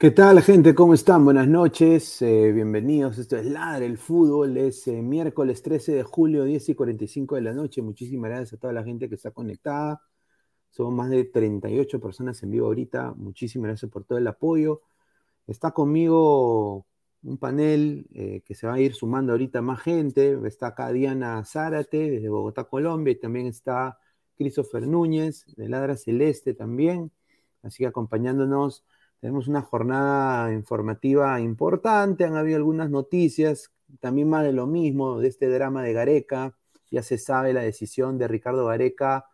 ¿Qué tal, gente? ¿Cómo están? Buenas noches, eh, bienvenidos. Esto es Ladre el Fútbol. Es eh, miércoles 13 de julio, 10 y 45 de la noche. Muchísimas gracias a toda la gente que está conectada. Somos más de 38 personas en vivo ahorita. Muchísimas gracias por todo el apoyo. Está conmigo un panel eh, que se va a ir sumando ahorita más gente. Está acá Diana Zárate desde Bogotá, Colombia, y también está Christopher Núñez de Ladra Celeste también. Así que acompañándonos tenemos una jornada informativa importante, han habido algunas noticias, también más de lo mismo, de este drama de Gareca. Ya se sabe la decisión de Ricardo Gareca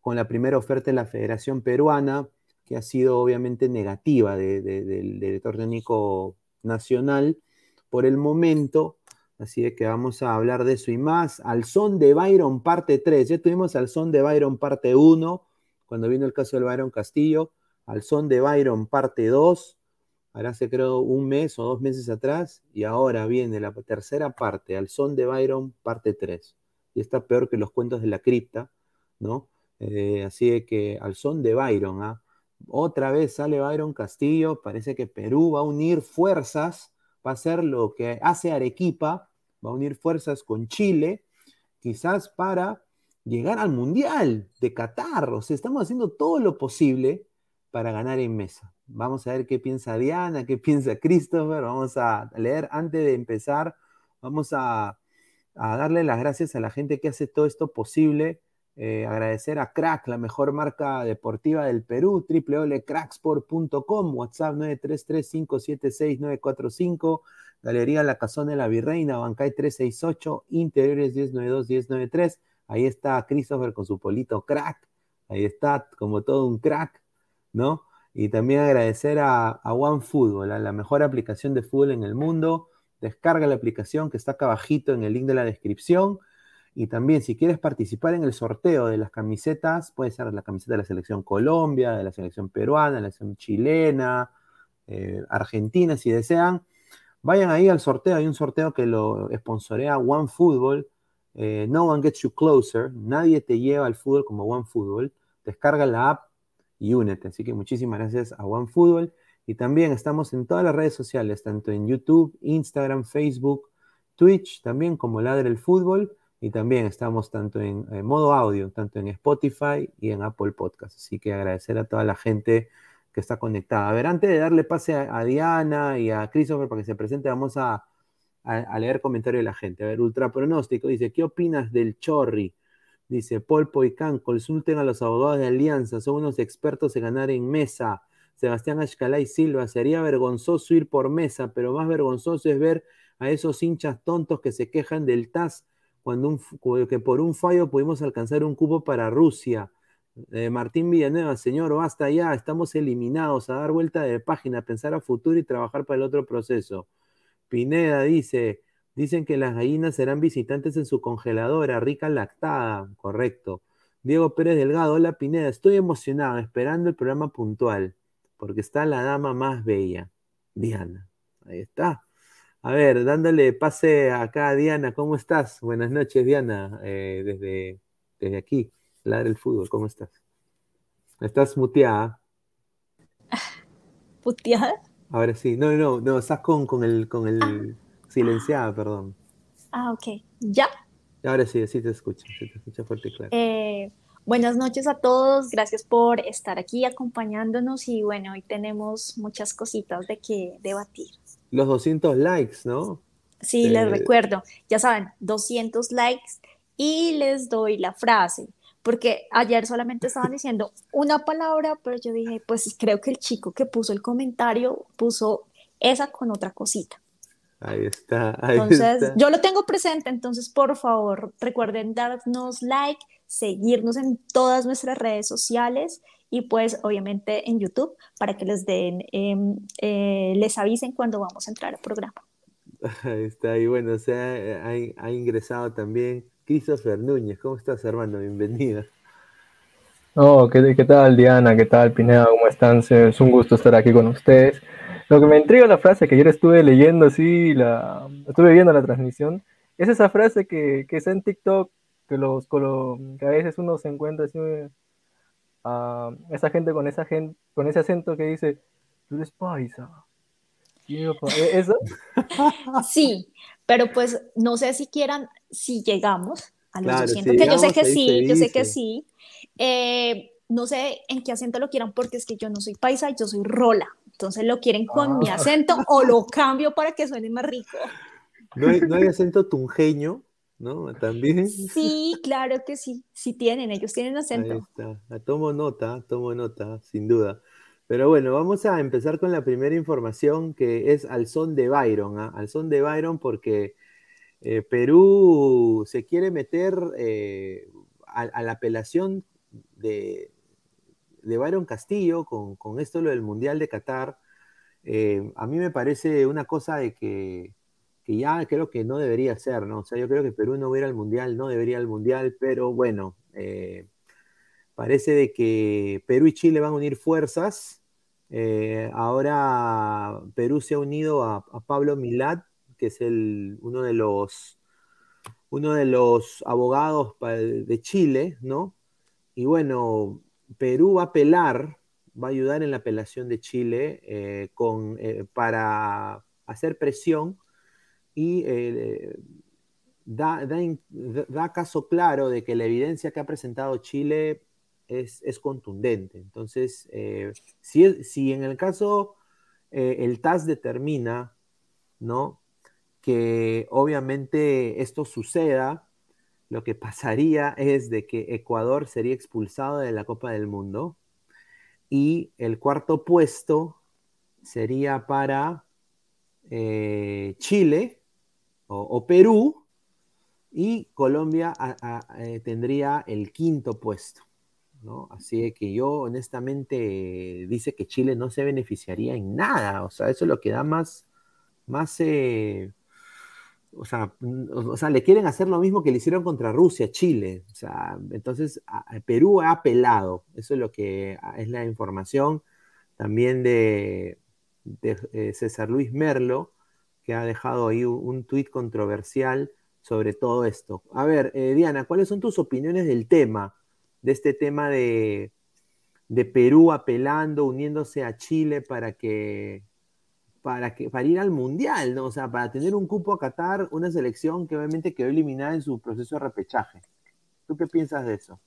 con la primera oferta de la Federación Peruana, que ha sido obviamente negativa del director técnico nacional por el momento. Así que vamos a hablar de eso y más. Al son de Byron parte 3. Ya tuvimos al son de Byron parte 1, cuando vino el caso del Byron Castillo al son de Byron parte 2, ahora hace creo un mes o dos meses atrás, y ahora viene la tercera parte, al son de Byron parte 3. Y está peor que los cuentos de la cripta, ¿no? Eh, así que al son de Byron, ¿ah? otra vez sale Byron Castillo, parece que Perú va a unir fuerzas, va a hacer lo que hace Arequipa, va a unir fuerzas con Chile, quizás para llegar al Mundial de Qatar. O sea, estamos haciendo todo lo posible para ganar en mesa. Vamos a ver qué piensa Diana, qué piensa Christopher. Vamos a leer antes de empezar. Vamos a, darle las gracias a la gente que hace todo esto posible. Eh, agradecer a Crack, la mejor marca deportiva del Perú, www.cracksport.com, WhatsApp 933-576-945, Galería La Cazón de la Virreina, Bancay 368, Interiores 1092-1093. Ahí está Christopher con su polito crack. Ahí está, como todo un crack. ¿No? Y también agradecer a, OneFootball, a la mejor aplicación de fútbol en el mundo. Descarga la aplicación que está acá abajito en el link de la descripción. Y también, si quieres participar en el sorteo de las camisetas, puede ser la camiseta de la selección Colombia, de la selección peruana, de la selección chilena, eh, argentina, si desean. Vayan ahí al sorteo. Hay un sorteo que lo sponsorea OneFootball. Eh, no one gets you closer. Nadie te lleva al fútbol como OneFootball. Descarga la app y únete. Así que muchísimas gracias a OneFootball. Y también estamos en todas las redes sociales, tanto en YouTube, Instagram, Facebook, Twitch, también como Ladre el Fútbol. Y también estamos tanto en, modo audio, tanto en Spotify y en Apple Podcast. Así que agradecer a toda la gente que está conectada. A ver, antes de darle pase a, Diana y a Christopher para que se presente, vamos a, leer comentarios de la gente. A ver, Ultra Pronóstico dice, ¿qué opinas del Chorri? Dice Polpo y Can, consulten a los abogados de Alianza, son unos expertos en ganar en mesa. Sebastián y Silva, sería vergonzoso ir por mesa, pero más vergonzoso es ver a esos hinchas tontos que se quejan del TAS cuando que por un fallo pudimos alcanzar un cupo para Rusia. Eh, Martín Villanueva, señor, basta ya, estamos eliminados, a dar vuelta de página, pensar a futuro y trabajar para el otro proceso. Pineda dice, Dicen que las gallinas serán visitantes en su congeladora, rica lactada, correcto. Diego Pérez Delgado, hola Pineda, estoy emocionado, esperando el programa puntual, porque está la dama más bella, Diana. Ahí está. A ver, dándole pase acá a Diana, ¿cómo estás? Buenas noches, Diana, eh, desde, desde aquí, Ladra el Fútbol, ¿cómo estás? ¿Estás muteada? ¿Muteada? Ahora sí, no, no, no, estás con, con el, con el, ah. Silenciada, perdón. Ah, ok. ¿Ya? Ahora sí, sí te escucho, sí te escucha fuerte y claro. Eh, buenas noches a todos, gracias por estar aquí acompañándonos y bueno, hoy tenemos muchas cositas de que debatir. Los 200 likes, ¿no? Sí, les recuerdo, ya saben, 200 likes y les doy la frase, porque ayer solamente estaban diciendo una palabra, pero yo dije, pues creo que el chico que puso el comentario puso esa con otra cosita. Ahí está. entonces, yo lo tengo presente, entonces por favor recuerden darnos like, seguirnos en todas nuestras redes sociales y pues obviamente en YouTube para que les den, em, eh, les avisen cuando vamos a entrar al programa. Ahí está, y bueno, o sea, ha, ingresado también Christopher Núñez. ¿Cómo estás, hermano? Bienvenida. Oh, ¿qué, ¿qué tal, Diana? ¿Qué tal, Pineda? ¿Cómo están? Es un gusto estar aquí con ustedes. Lo que me intriga la frase que ayer estuve leyendo así, la, estuve viendo la transmisión, es esa frase que, que está en TikTok, que, los, que a veces uno se encuentra así, a esa gente con, esa gente con ese acento que dice, tú eres paisa, ¿E-, ¿Eso? Sí, pero pues no sé si quieran, si llegamos a los 200, que yo sé que sí, yo sé que sí. Eh, no sé en qué acento lo quieran porque es que yo no soy paisa, yo soy rola. Entonces lo quieren con mi ah. acento o lo cambio para que suene más rico. ¿No hay, no hay acento tunjeño? ¿no? También. Sí, claro que sí, sí tienen, ellos tienen acento. Ahí está. Ah, tomo nota, tomo nota, sin duda. Pero bueno, vamos a empezar con la primera información que es al son de Byron, ¿ah? al son de Byron porque eh, Perú se quiere meter eh, a, la apelación de, de Byron Castillo con, con, esto lo del Mundial de Qatar. Eh, a mí me parece una cosa de que que ya creo que no debería ser, ¿no? O sea, yo creo que Perú no hubiera al Mundial, no debería al Mundial, pero bueno, eh, parece de que Perú y Chile van a unir fuerzas. Eh, ahora Perú se ha unido a, Pablo Milad, que es el, uno, de los, uno de los abogados de Chile, ¿no? Y bueno, Perú va a apelar, va a ayudar en la apelación de Chile eh, con, para hacer presión y eh, da, da, caso claro de que la evidencia que ha presentado Chile es, contundente. Entonces, eh, si, si, en el caso eh, el TAS determina, ¿no? Que obviamente esto suceda, lo que pasaría es de que Ecuador sería expulsado de la Copa del Mundo y el cuarto puesto sería para Chile o, Perú, y Colombia eh, tendría el quinto puesto. ¿no? Así que yo honestamente dice que Chile no se beneficiaría en nada. O sea, eso es lo que da más, más eh, o, sea, o, sea, le quieren hacer lo mismo que le hicieron contra Rusia, Chile. O sea, entonces Perú ha apelado. Eso es lo que es la información también de, eh, César Luis Merlo que ha dejado ahí un, tuit controversial sobre todo esto. A ver, eh, Diana, ¿cuáles son tus opiniones del tema, de este tema de, Perú apelando, uniéndose a Chile para que, para que, para ir al Mundial, ¿no? O sea, para tener un cupo a Qatar, una selección que obviamente quedó eliminada en su proceso de repechaje. ¿Tú qué piensas de eso?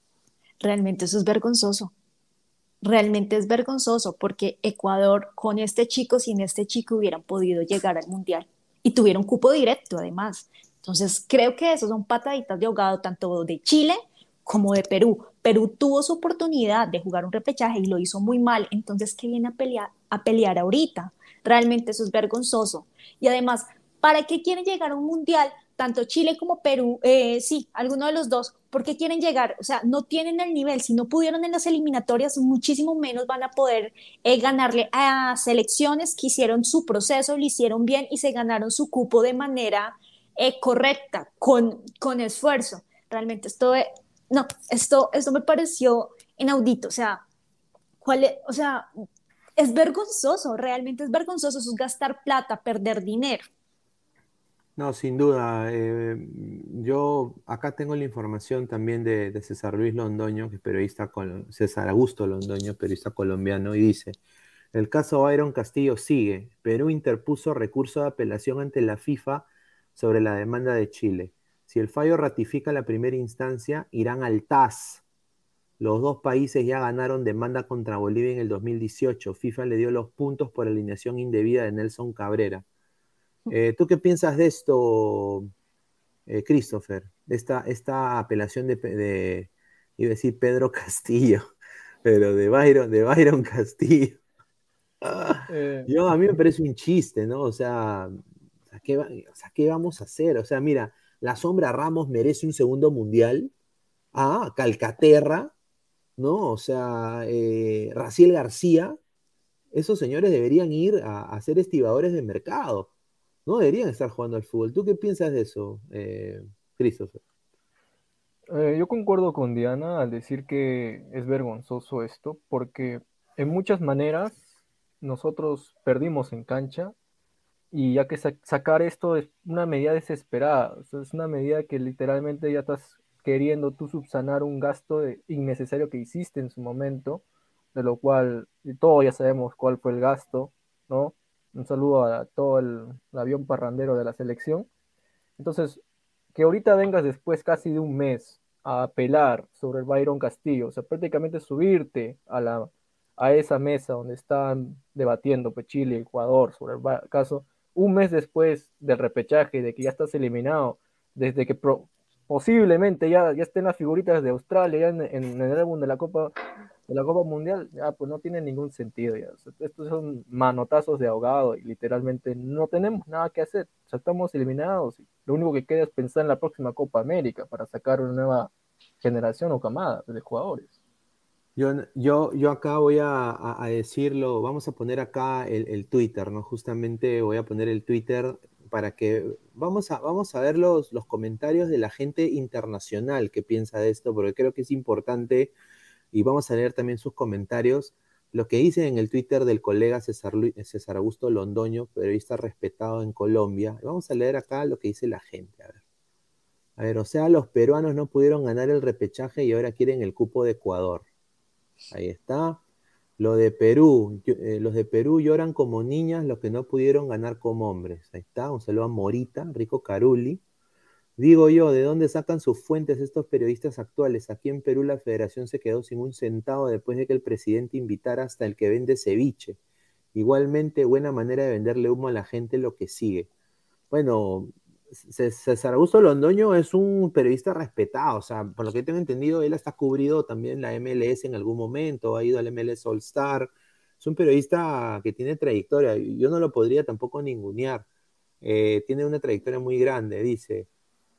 Realmente eso es vergonzoso realmente es vergonzoso porque Ecuador con este chico, sin este chico hubieran podido llegar al Mundial y tuvieron cupo directo además. Entonces creo que esos son pataditas de ahogado tanto de Chile como de Perú. Perú tuvo su oportunidad de jugar un repechaje y lo hizo muy mal, entonces ¿qué viene a pelear, a pelear ahorita? Realmente eso es vergonzoso. Y además, ¿para qué quieren llegar a un mundial tanto Chile como Perú, eh, sí, alguno de los dos, porque quieren llegar, o sea, no tienen el nivel, si no pudieron en las eliminatorias, muchísimo menos van a poder eh, ganarle a selecciones que hicieron su proceso, lo hicieron bien y se ganaron su cupo de manera eh, correcta, con, con esfuerzo. Realmente esto, no, esto, esto me pareció inaudito, o sea, ¿cuál es, o sea, es vergonzoso, realmente es vergonzoso, eso es gastar plata, perder dinero. No, sin duda. Eh, yo acá tengo la información también de, César Luis Londoño, que es periodista, César Augusto Londoño, periodista colombiano, y dice, el caso Byron Castillo sigue. Perú interpuso recurso de apelación ante la FIFA sobre la demanda de Chile. Si el fallo ratifica la primera instancia, irán al TAS. Los dos países ya ganaron demanda contra Bolivia en el 2018. FIFA le dio los puntos por alineación indebida de Nelson Cabrera. Eh, ¿Tú qué piensas de esto, eh, Christopher? De esta, esta apelación de, iba a decir Pedro Castillo, pero de Byron, de Byron Castillo. Eh. yo, a mí me parece un chiste, ¿no? O sea, ¿qué, ¿qué vamos a hacer? O sea, mira, la sombra Ramos merece un segundo mundial. Ah, Calcaterra, ¿no? O sea, Raciel García. Esos señores deberían ir a, a ser estibadores de mercado no deberían estar jugando al fútbol. ¿Tú qué piensas de eso, eh, Christopher? Eh, yo concuerdo con Diana al decir que es vergonzoso esto, porque en muchas maneras nosotros perdimos en cancha y ya que sacar esto es una medida desesperada, es una medida que literalmente ya estás queriendo tú subsanar un gasto innecesario que hiciste en su momento, de lo cual todos ya sabemos cuál fue el gasto, ¿no? Un saludo a todo el, avión parrandero de la selección. Entonces, que ahorita vengas después casi de un mes a apelar sobre el Byron Castillo, o sea, prácticamente subirte a, la, a esa mesa donde están debatiendo pues, Chile Ecuador sobre el caso, un mes después del repechaje, de que ya estás eliminado, desde que posiblemente ya, ya estén las figuritas de Australia ya en, el álbum de la Copa de la Copa Mundial, ya pues no tiene ningún sentido ya. estos son manotazos de ahogado y literalmente no tenemos nada que hacer. O sea, estamos eliminados y lo único que queda es pensar en la próxima Copa América para sacar una nueva generación o camada de jugadores. Yo, yo, yo acá voy a, decirlo, vamos a poner acá el, el Twitter, ¿no? Justamente voy a poner el Twitter para que vamos a, vamos a ver los, los comentarios de la gente internacional que piensa de esto, porque creo que es importante y vamos a leer también sus comentarios. Lo que dice en el Twitter del colega César, César Augusto Londoño, periodista respetado en Colombia. Vamos a leer acá lo que dice la gente. A ver. A ver, o sea, los peruanos no pudieron ganar el repechaje y ahora quieren el cupo de Ecuador. Ahí está. Lo de Perú, eh, los de Perú lloran como niñas los que no pudieron ganar como hombres. Ahí está, un saludo a Morita, Rico Caruli. Digo yo, ¿de dónde sacan sus fuentes estos periodistas actuales? Aquí en Perú la federación se quedó sin un centavo después de que el presidente invitara hasta el que vende ceviche. Igualmente, buena manera de venderle humo a la gente lo que sigue. Bueno, César Augusto Londoño es un periodista respetado, o sea, por lo que tengo entendido, él está cubrido también la MLS en algún momento, ha ido al MLS All Star, es un periodista que tiene trayectoria, yo no lo podría tampoco ningunear, eh, tiene una trayectoria muy grande, dice,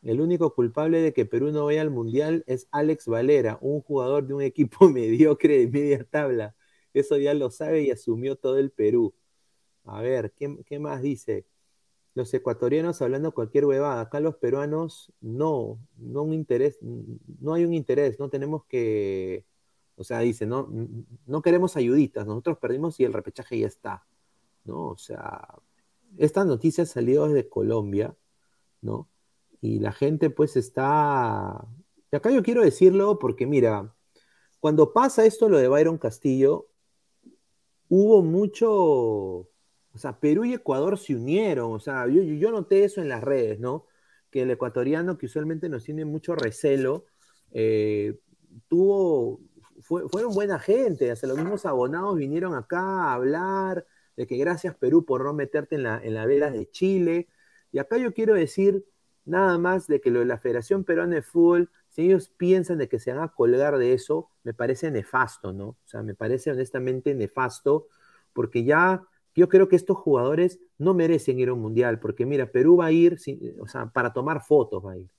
el único culpable de que Perú no vaya al Mundial es Alex Valera, un jugador de un equipo mediocre de media tabla, eso ya lo sabe y asumió todo el Perú. A ver, ¿qué, qué más dice? Los ecuatorianos hablando cualquier huevada. Acá los peruanos no, no un interés, no hay un interés, no tenemos que, o sea, dice, no, no queremos ayuditas, nosotros perdimos y el repechaje ya está, ¿no? O sea, esta noticia salió desde Colombia, ¿no? Y la gente pues está, y acá yo quiero decirlo porque mira, cuando pasa esto lo de Byron Castillo, hubo mucho o sea, Perú y Ecuador se unieron, o sea, yo, noté eso en las redes, ¿no? Que el ecuatoriano, que usualmente nos tiene mucho recelo, eh, tuvo, fueron buena gente, hasta los mismos abonados vinieron acá a hablar de que gracias Perú por no meterte en la, en la vela de Chile. Y acá yo quiero decir nada más de que lo de la Federación Peruana de Fútbol, si ellos piensan de que se van a colgar de eso, me parece nefasto, ¿no? O sea, me parece honestamente nefasto, porque ya yo creo que estos jugadores no merecen ir a un mundial, porque mira, Perú va a ir, sea, para tomar fotos va a ir.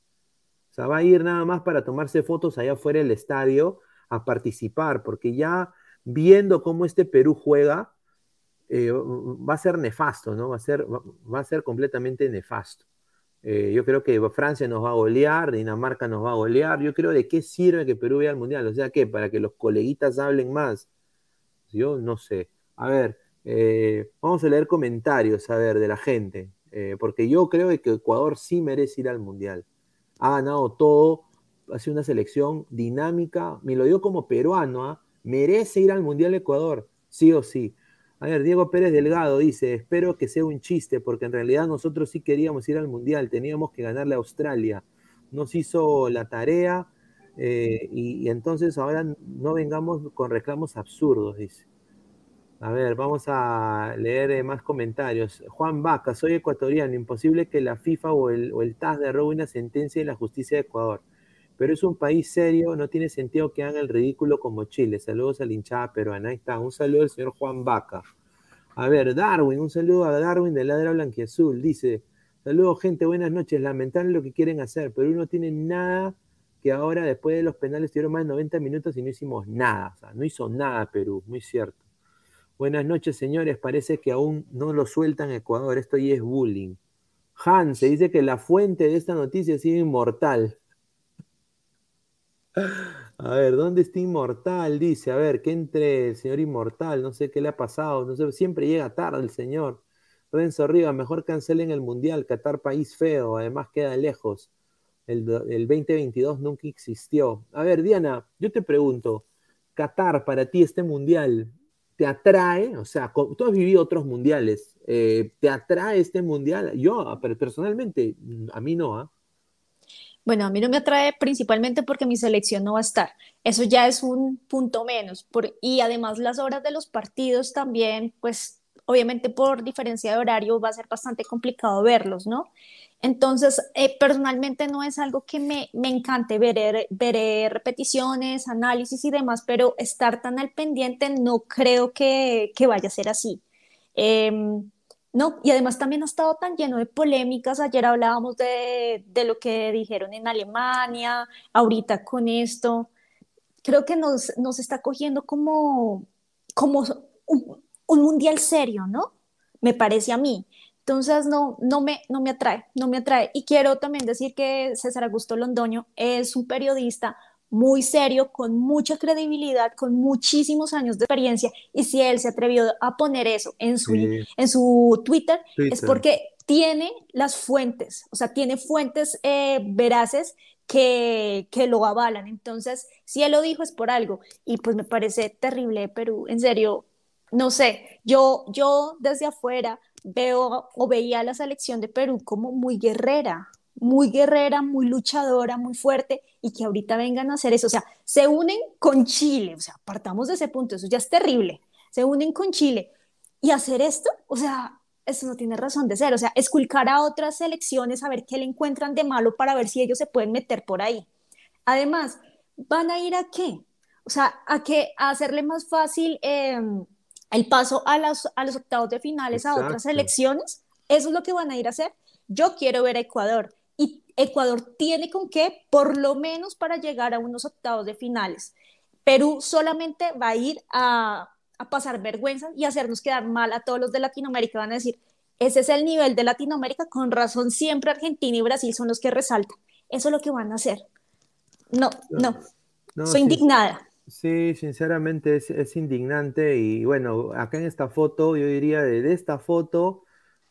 O sea, va a ir nada más para tomarse fotos allá afuera del estadio a participar, porque ya viendo cómo este Perú juega, eh, va a ser nefasto, ¿no? Va a ser, va, a ser completamente nefasto. Eh, yo creo que Francia nos va a golear, Dinamarca nos va a golear. Yo creo de qué sirve que Perú vaya al mundial. O sea, ¿qué? Para que los coleguitas hablen más. Yo no sé. A ver, eh, vamos a leer comentarios, a ver, de la gente, eh, porque yo creo que Ecuador sí merece ir al Mundial. Ha ganado todo, ha sido una selección dinámica, me lo digo como peruano, ¿ah? merece ir al Mundial Ecuador, sí o sí. A ver, Diego Pérez Delgado dice, espero que sea un chiste, porque en realidad nosotros sí queríamos ir al Mundial, teníamos que ganarle a Australia. Nos hizo la tarea eh, y entonces ahora no vengamos con reclamos absurdos, dice. A ver, vamos a leer eh, más comentarios. Juan Vaca, soy ecuatoriano. Imposible que la FIFA o el, o el TAS derrobe una sentencia de la justicia de Ecuador. Pero es un país serio, no tiene sentido que hagan el ridículo como Chile. Saludos a la hinchada peruana. Ahí está, un saludo al señor Juan Vaca. A ver, Darwin, un saludo a Darwin de Ladra Blanquiazul. Dice, saludos gente, buenas noches. Lamentable lo que quieren hacer, pero no tiene nada que ahora, después de los penales, tuvieron más de 90 minutos y no hicimos nada. O sea, no hizo nada Perú, muy cierto. Buenas noches, señores. Parece que aún no lo sueltan Ecuador. Esto ya es bullying. Hans, se dice que la fuente de esta noticia sigue inmortal. A ver, ¿dónde está Inmortal? Dice, a ver, que entre el señor Inmortal, no sé qué le ha pasado, no sé, siempre llega tarde el señor. Renzo Riva, mejor cancelen el Mundial, Qatar país feo, además queda lejos. El, el 2022 nunca existió. A ver, Diana, yo te pregunto, Qatar para ti este Mundial, te atrae, o sea, tú has vivido otros mundiales, eh, ¿te atrae este mundial? Yo, personalmente, a mí no, ¿ah? Bueno, a mí no me atrae principalmente porque mi selección no va a estar. Eso ya es un punto menos. y además las horas de los partidos también, pues obviamente por diferencia de horario va a ser bastante complicado verlos, ¿no? Entonces, eh, personalmente no es algo que me, me encante, ver veré repeticiones, análisis y demás, pero estar tan al pendiente no creo que, que vaya a ser así. Em, no, y además también ha estado tan lleno de polémicas. Ayer hablábamos de, de, lo que dijeron en Alemania, ahorita con esto. Creo que nos, nos está cogiendo como, como un, un mundial serio, ¿no? Me parece a mí. Entonces, no, no, me, no me atrae, no me atrae. Y quiero también decir que César Augusto Londoño es un periodista muy serio, con mucha credibilidad, con muchísimos años de experiencia. Y si él se atrevió a poner eso en su, en su Twitter, es porque tiene las fuentes, o sea, tiene fuentes eh, veraces que, que, lo avalan. Entonces, si él lo dijo es por algo. Y pues me parece terrible Perú, en serio, no sé, yo, yo desde afuera veo o veía la selección de Perú como muy guerrera, muy guerrera, muy luchadora, muy fuerte, y que ahorita vengan a hacer eso. O sea, se unen con Chile, o sea, partamos de ese punto, eso ya es terrible. Se unen con Chile y hacer esto, o sea, eso no tiene razón de ser. O sea, esculcar a otras selecciones, a ver qué le encuentran de malo para ver si ellos se pueden meter por ahí. Además, ¿van a ir a qué? O sea, a, qué? a hacerle más fácil. Eh, el paso a, a los octavos de finales a otras elecciones, eso es lo que van a ir a hacer. Yo quiero ver a Ecuador y Ecuador tiene con qué, por lo menos para llegar a unos octavos de finales. Perú solamente va a ir a, a pasar vergüenza y hacernos quedar mal a todos los de Latinoamérica. Van a decir, ese es el nivel de Latinoamérica, con razón siempre Argentina y Brasil son los que resaltan. Eso es lo que van a hacer. No, no, soy indignada. Sí, sinceramente es, indignante y bueno, acá en esta foto, yo diría, de, esta foto,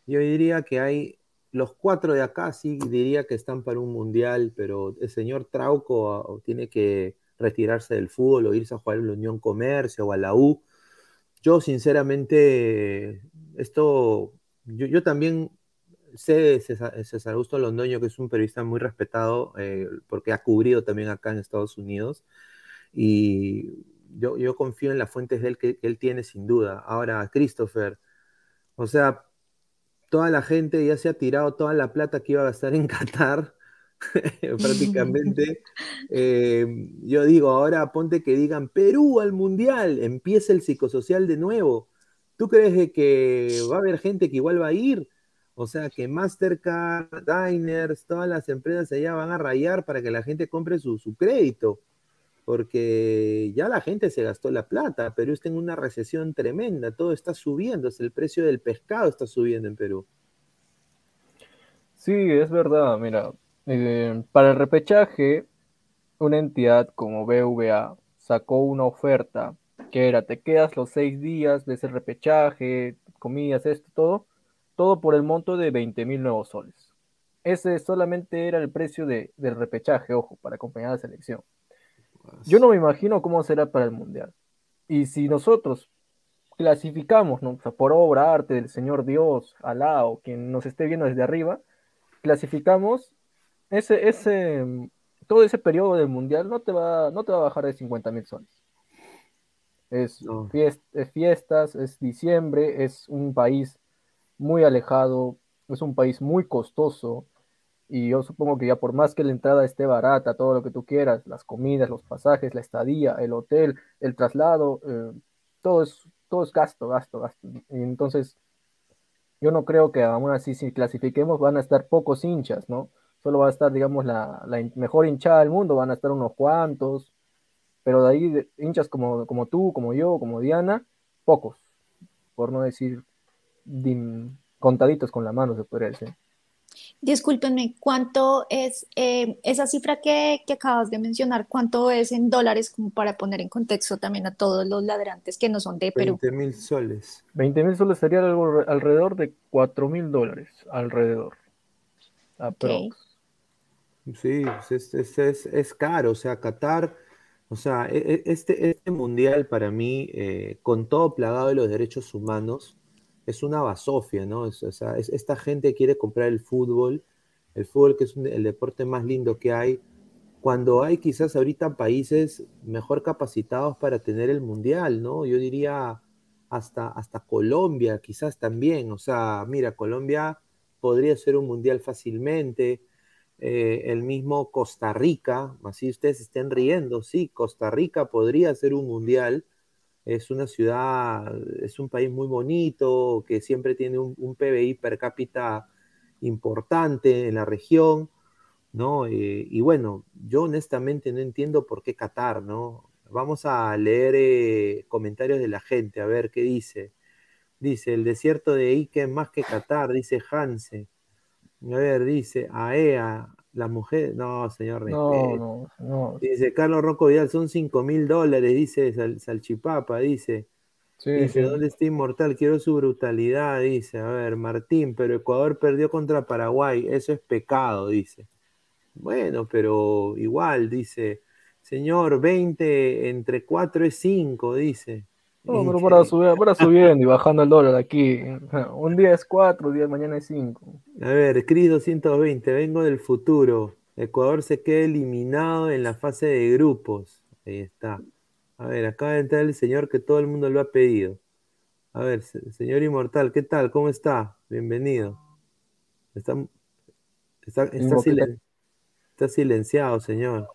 yo diría que hay los cuatro de acá, sí diría que están para un mundial, pero el señor Trauco ah, tiene que retirarse del fútbol o irse a jugar en la Unión Comercio o a la U. Yo sinceramente, esto, yo, también sé de César, Augusto Londoño, que es un periodista muy respetado, eh, porque ha cubrido también acá en Estados Unidos. Y yo, yo confío en las fuentes de él que, él tiene sin duda. Ahora, Christopher, o sea, toda la gente ya se ha tirado toda la plata que iba a gastar en Qatar, prácticamente. Eh, yo digo, ahora ponte que digan Perú al Mundial, empieza el psicosocial de nuevo. ¿Tú crees que va a haber gente que igual va a ir? O sea, que Mastercard, Diners, todas las empresas allá van a rayar para que la gente compre su, su crédito porque ya la gente se gastó la plata, Perú está en una recesión tremenda, todo está subiendo, el precio del pescado está subiendo en Perú. Sí, es verdad, mira, eh, para el repechaje, una entidad como BVA sacó una oferta que era, te quedas los seis días, ves el repechaje, comidas, esto, todo, todo por el monto de 20 mil nuevos soles. Ese solamente era el precio de, del repechaje, ojo, para acompañar a la selección. Yo no me imagino cómo será para el Mundial. Y si nosotros clasificamos, ¿no? por obra, arte del Señor Dios, Alá o quien nos esté viendo desde arriba, clasificamos ese, ese, todo ese periodo del Mundial no te va, no te va a bajar de 50 mil soles. Es, es fiestas, es diciembre, es un país muy alejado, es un país muy costoso, y yo supongo que ya por más que la entrada esté barata, todo lo que tú quieras, las comidas, los pasajes, la estadía, el hotel, el traslado, eh, todo, es, todo es gasto, gasto, gasto. Y entonces, yo no creo que aún así si clasifiquemos van a estar pocos hinchas, ¿no? Solo va a estar, digamos, la, mejor hinchada del mundo, van a estar unos cuantos, pero de ahí hinchas como, como tú, como yo, como Diana, pocos, por no decir contaditos con la mano, se podría decir. Discúlpenme, ¿cuánto es eh, esa cifra que, acabas de mencionar? ¿Cuánto es en dólares como para poner en contexto también a todos los ladrantes que no son de Perú? 20 mil soles. 20 mil soles sería algo alrededor de 4 mil dólares, alrededor. Sí, es, es, es, caro, o sea, Qatar O sea, e, e, este, este mundial para mí, eh, con todo plagado de los derechos humanos, es una basofia, ¿no? o sea, esta gente quiere comprar el fútbol, el fútbol que es el deporte más lindo que hay, cuando hay quizás ahorita países mejor capacitados para tener el mundial, ¿no? Yo diría hasta, hasta Colombia, quizás también. O sea, mira, Colombia podría ser un mundial fácilmente. Eh, el mismo Costa Rica, así ustedes estén riendo, sí, Costa Rica podría ser un mundial. Es una ciudad, es un país muy bonito, que siempre tiene un, PBI per cápita importante en la región, ¿no? Eh, y bueno, yo honestamente no entiendo por qué Qatar, ¿no? Vamos a leer eh, comentarios de la gente, a ver qué dice. Dice, el desierto de Ike más que Qatar, dice Hanse. A ver, dice, AEA, la mujer, no, señor. No, no, no. Dice, Carlos Rocco Vidal, son 5 mil dólares, dice Salchipapa, dice. dice, ¿dónde está Inmortal? Quiero su brutalidad, dice. A ver, Martín, pero Ecuador perdió contra Paraguay, eso es pecado, dice. Bueno, pero igual, dice. Señor, 20 entre 4 es 5, dice. No, pero para, subir, para subiendo y bajando el dólar aquí. Un día es 4, un día mañana es 5. A ver, Cris 220, vengo del futuro. Ecuador se queda eliminado en la fase de grupos. Ahí está. A ver, acaba de entrar el señor que todo el mundo lo ha pedido. A ver, señor Inmortal, ¿qué tal? ¿Cómo está? Bienvenido. Está, está, está silenciado, señor.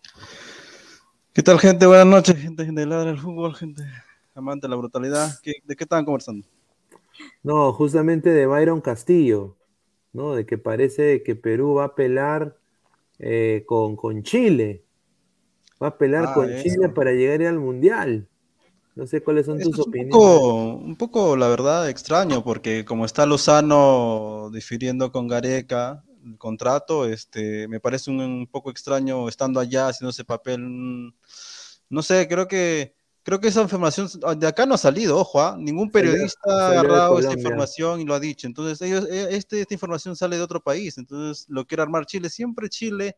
¿Qué tal, gente? Buenas noches, gente, gente de ladra del fútbol, gente amante de la brutalidad. ¿De qué estaban conversando? No, justamente de Byron Castillo, ¿no? De que parece que Perú va a pelar eh, con, con, Chile. Va a pelar ah, con Chile para llegar al Mundial. No sé cuáles son tus opiniones. un poco, la verdad, extraño, porque como está Lozano difiriendo con Gareca el contrato, este, me parece un, poco extraño estando allá haciendo ese papel. No sé, creo que creo que esa información de acá no ha salido, ojo, ¿ah? ningún periodista ha agarrado esta información y lo ha dicho. Entonces, ellos, e, este, esta información sale de otro país, entonces lo quiere armar Chile. Siempre Chile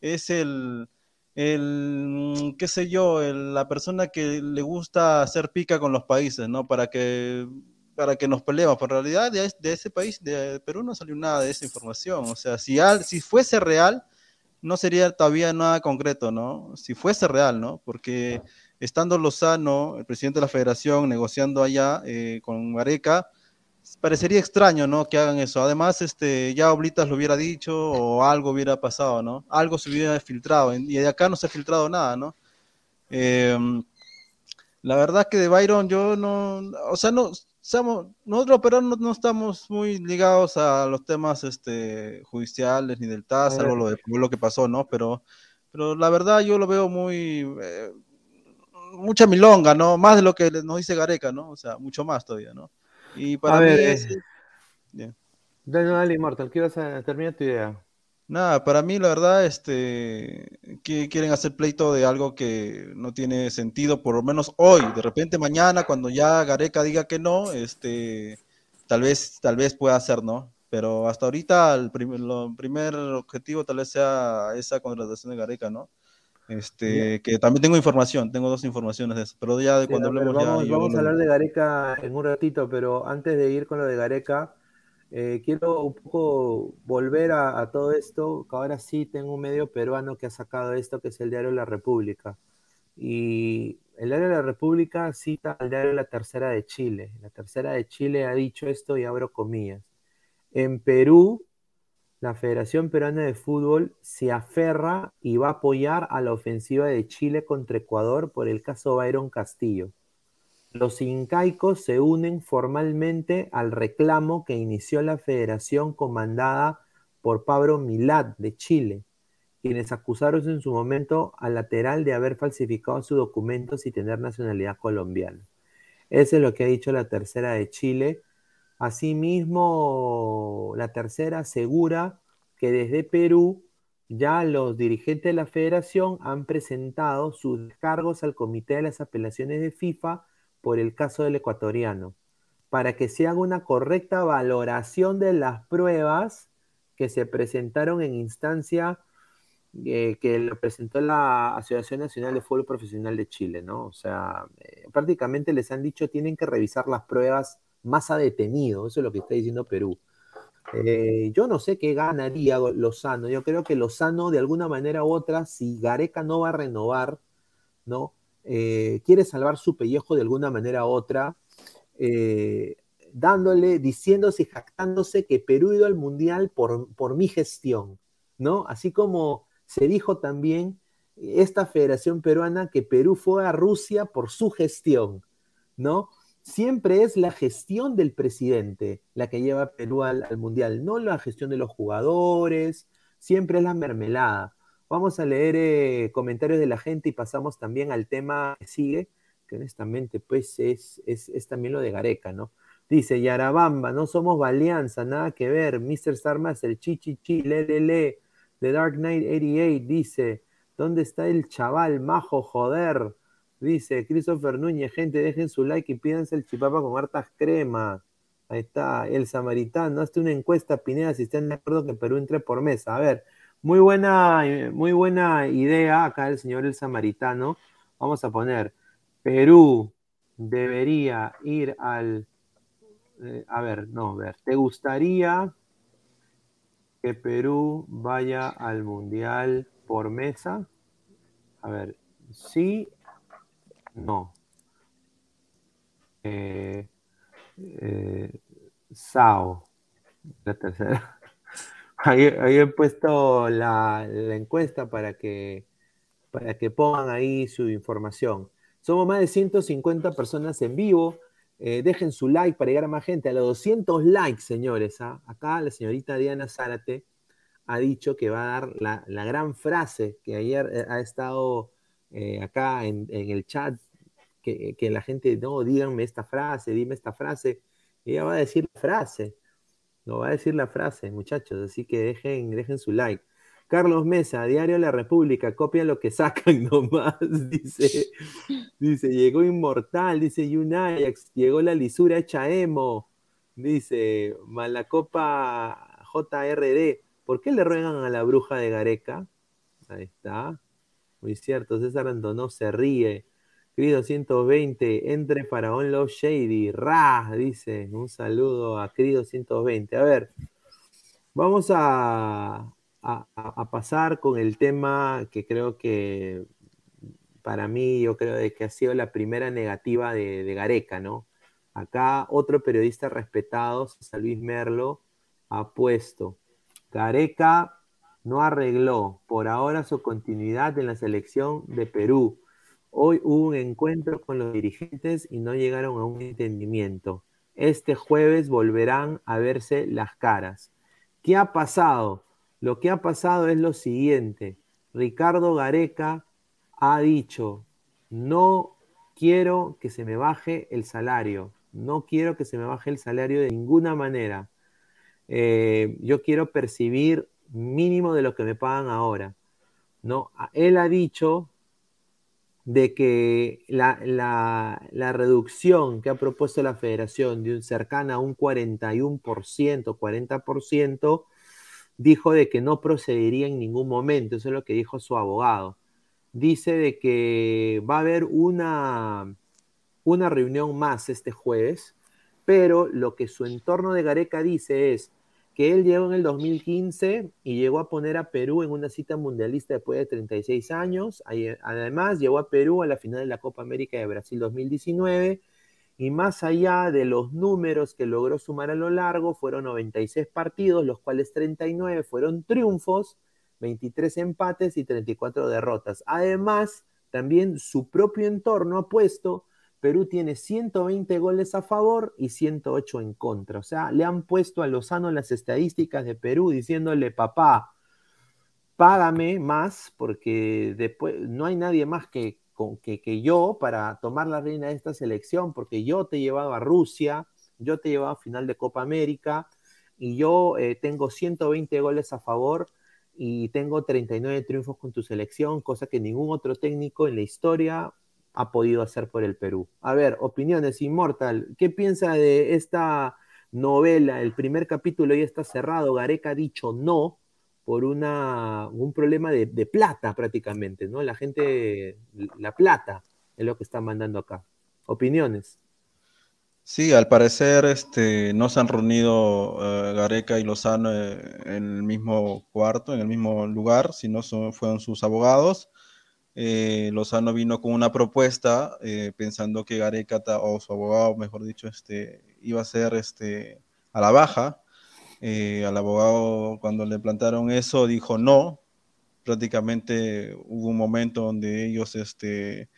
es el, el qué sé yo, la persona que le gusta hacer pica con los países, ¿no? Para que para que nos peleemos, pero en realidad de, ese país, de Perú, no salió nada de esa información. O sea, si, al, si fuese real, no sería todavía nada concreto, ¿no? Si fuese real, ¿no? Porque estando Lozano, el presidente de la federación, negociando allá eh, con Gareca, parecería extraño, ¿no? Que hagan eso. Además, este, ya Oblitas lo hubiera dicho o algo hubiera pasado, ¿no? Algo se hubiera filtrado y de acá no se ha filtrado nada, ¿no? Em, la verdad que de Byron yo no, o sea, no, nosotros pero no, estamos muy ligados a los temas este, judiciales ni del TAS, algo lo, de, lo que pasó, ¿no? Pero, pero la verdad yo lo veo muy, eh, mucha milonga, ¿no? Más de lo que nos dice Gareca, ¿no? O sea, mucho más todavía, ¿no? Y para mí es... Dale, dale, Immortal, ¿qué a terminar tu idea? Nada, para mí la verdad, este, que quieren hacer pleito de algo que no tiene sentido, por lo menos hoy, de repente mañana, cuando ya Gareca diga que no, este, tal vez, tal vez pueda hacer, ¿no? Pero hasta ahorita el primer objetivo tal vez sea esa contratación de Gareca, ¿no? Este, que también tengo información, tengo dos informaciones de eso, pero ya de cuando hablemos vamos, Vamos a hablar de Gareca en un ratito, pero antes de ir con lo de Gareca, eh, quiero un poco volver a, todo esto, que ahora sí tengo un medio peruano que ha sacado esto, que es el diario La República. Y el diario La República cita al diario La Tercera de Chile. La Tercera de Chile ha dicho esto y abro comillas. En Perú, la Federación Peruana de Fútbol se aferra y va a apoyar a la ofensiva de Chile contra Ecuador por el caso Byron Castillo. Los incaicos se unen formalmente al reclamo que inició la federación comandada por Pablo Milad de Chile, quienes acusaron en su momento al lateral de haber falsificado sus documentos y tener nacionalidad colombiana. Eso es lo que ha dicho la tercera de Chile Asimismo, la tercera asegura que desde Perú ya los dirigentes de la federación han presentado sus descargos al Comité de las Apelaciones de FIFA por el caso del ecuatoriano, para que se haga una correcta valoración de las pruebas que se presentaron en instancia eh, que lo presentó la Asociación Nacional de Fútbol Profesional de Chile, ¿no? O sea, eh, prácticamente les han dicho tienen que revisar las pruebas más a detenido, eso es lo que está diciendo Perú. Eh, yo no sé qué ganaría Lozano, yo creo que Lozano de alguna manera u otra, si Gareca no va a renovar, ¿no? quiere salvar su pellejo de alguna manera u otra, dándole, diciéndose y jactándose que Perú ha ido al Mundial por, por mi gestión, ¿no? Así como se dijo también esta Federación Peruana que Perú fue a Rusia por su gestión, ¿no? Siempre es la gestión del presidente la que lleva a Perú al, Mundial, no la gestión de los jugadores, siempre es la mermelada. Vamos a leer eh, comentarios de la gente y pasamos también al tema que sigue, que honestamente pues es, es, también lo de Gareca, ¿no? Dice Yarabamba, no somos Valianza, nada que ver, Mr. Starmas, el chichi chi, le, le, le. The Dark Knight 88 dice, ¿dónde está el chaval majo, joder? Dice Christopher Núñez, gente, dejen su like y pídanse el chipapa con hartas cremas. Ahí está, el samaritano, hazte una encuesta, Pineda, si están de acuerdo que Perú entre por mesa. A ver, muy buena, muy buena idea acá el señor el samaritano. Vamos a poner, Perú debería ir al... Eh, a ver, no, a ver, ¿te gustaría que Perú vaya al Mundial por mesa? A ver, sí, no. Eh, eh, Sao, la tercera. Ahí, he puesto la, encuesta para que, para que pongan ahí su información. Somos más de 150 personas en vivo. Eh, dejen su like para llegar a más gente. A los 200 likes, señores. ¿ah? Acá la señorita Diana Zárate ha dicho que va a dar la, gran frase que ayer eh, ha estado eh, acá en, el chat, que, la gente, no, díganme esta frase, dime esta frase. Ella va a decir la frase. No va a decir la frase, muchachos. Así que dejen, dejen su like. Carlos Mesa, Diario La República, copia lo que sacan nomás, dice, dice, llegó Inmortal, dice Yunayax, llegó la lisura hecha emo, dice Malacopa JRD, ¿por qué le ruegan a la bruja de Gareca? Ahí está, muy cierto, César Antonó se ríe, Crido 120, entre Faraón Love Shady, Ra, dice, un saludo a Crido 120, a ver, vamos a, a, pasar con el tema que creo que para mí, yo creo que ha sido la primera negativa de, Gareca, ¿no? Acá otro periodista respetado, Luis Merlo, ha puesto, Gareca no arregló por ahora su continuidad en la selección de Perú. Hoy hubo un encuentro con los dirigentes y no llegaron a un entendimiento. Este jueves volverán a verse las caras. ¿Qué ha pasado? Lo que ha pasado es lo siguiente. Ricardo Gareca ha dicho, no quiero que se me baje el salario, no quiero que se me baje el salario de ninguna manera. Eh, yo quiero percibir mínimo de lo que me pagan ahora. ¿no? Él ha dicho de que la, la, reducción que ha propuesto la federación de un cercana a un 41%, 40%, dijo de que no procedería en ningún momento, eso es lo que dijo su abogado. Dice de que va a haber una, una reunión más este jueves, pero lo que su entorno de Gareca dice es que él llegó en el 2015 y llegó a poner a Perú en una cita mundialista después de 36 años. Además, llegó a Perú a la final de la Copa América de Brasil 2019 y más allá de los números que logró sumar a lo largo, fueron 96 partidos, los cuales 39 fueron triunfos, 23 empates y 34 derrotas. Además, también su propio entorno ha puesto, Perú tiene 120 goles a favor y 108 en contra. O sea, le han puesto a Lozano las estadísticas de Perú diciéndole, papá, págame más porque después no hay nadie más que, que, yo para tomar la reina de esta selección, porque yo te he llevado a Rusia, yo te he llevado a final de Copa América y yo eh, tengo 120 goles a favor y tengo 39 triunfos con tu selección, cosa que ningún otro técnico en la historia ha podido hacer por el Perú. A ver, opiniones, Inmortal, ¿qué piensa de esta novela? El primer capítulo ya está cerrado, Gareca ha dicho no, por una, un problema de, plata prácticamente, ¿no? La gente, la plata es lo que está mandando acá. Opiniones. Sí, al parecer este, no se han reunido eh, Gareca y Lozano eh, en el mismo cuarto, en el mismo lugar, sino fueron sus abogados. Eh, Lozano vino con una propuesta pensando que Gareca, o su abogado, mejor dicho, este, iba a ser este, a la baja. al abogado, cuando le plantaron eso, dijo no. Prácticamente hubo un momento donde ellos este,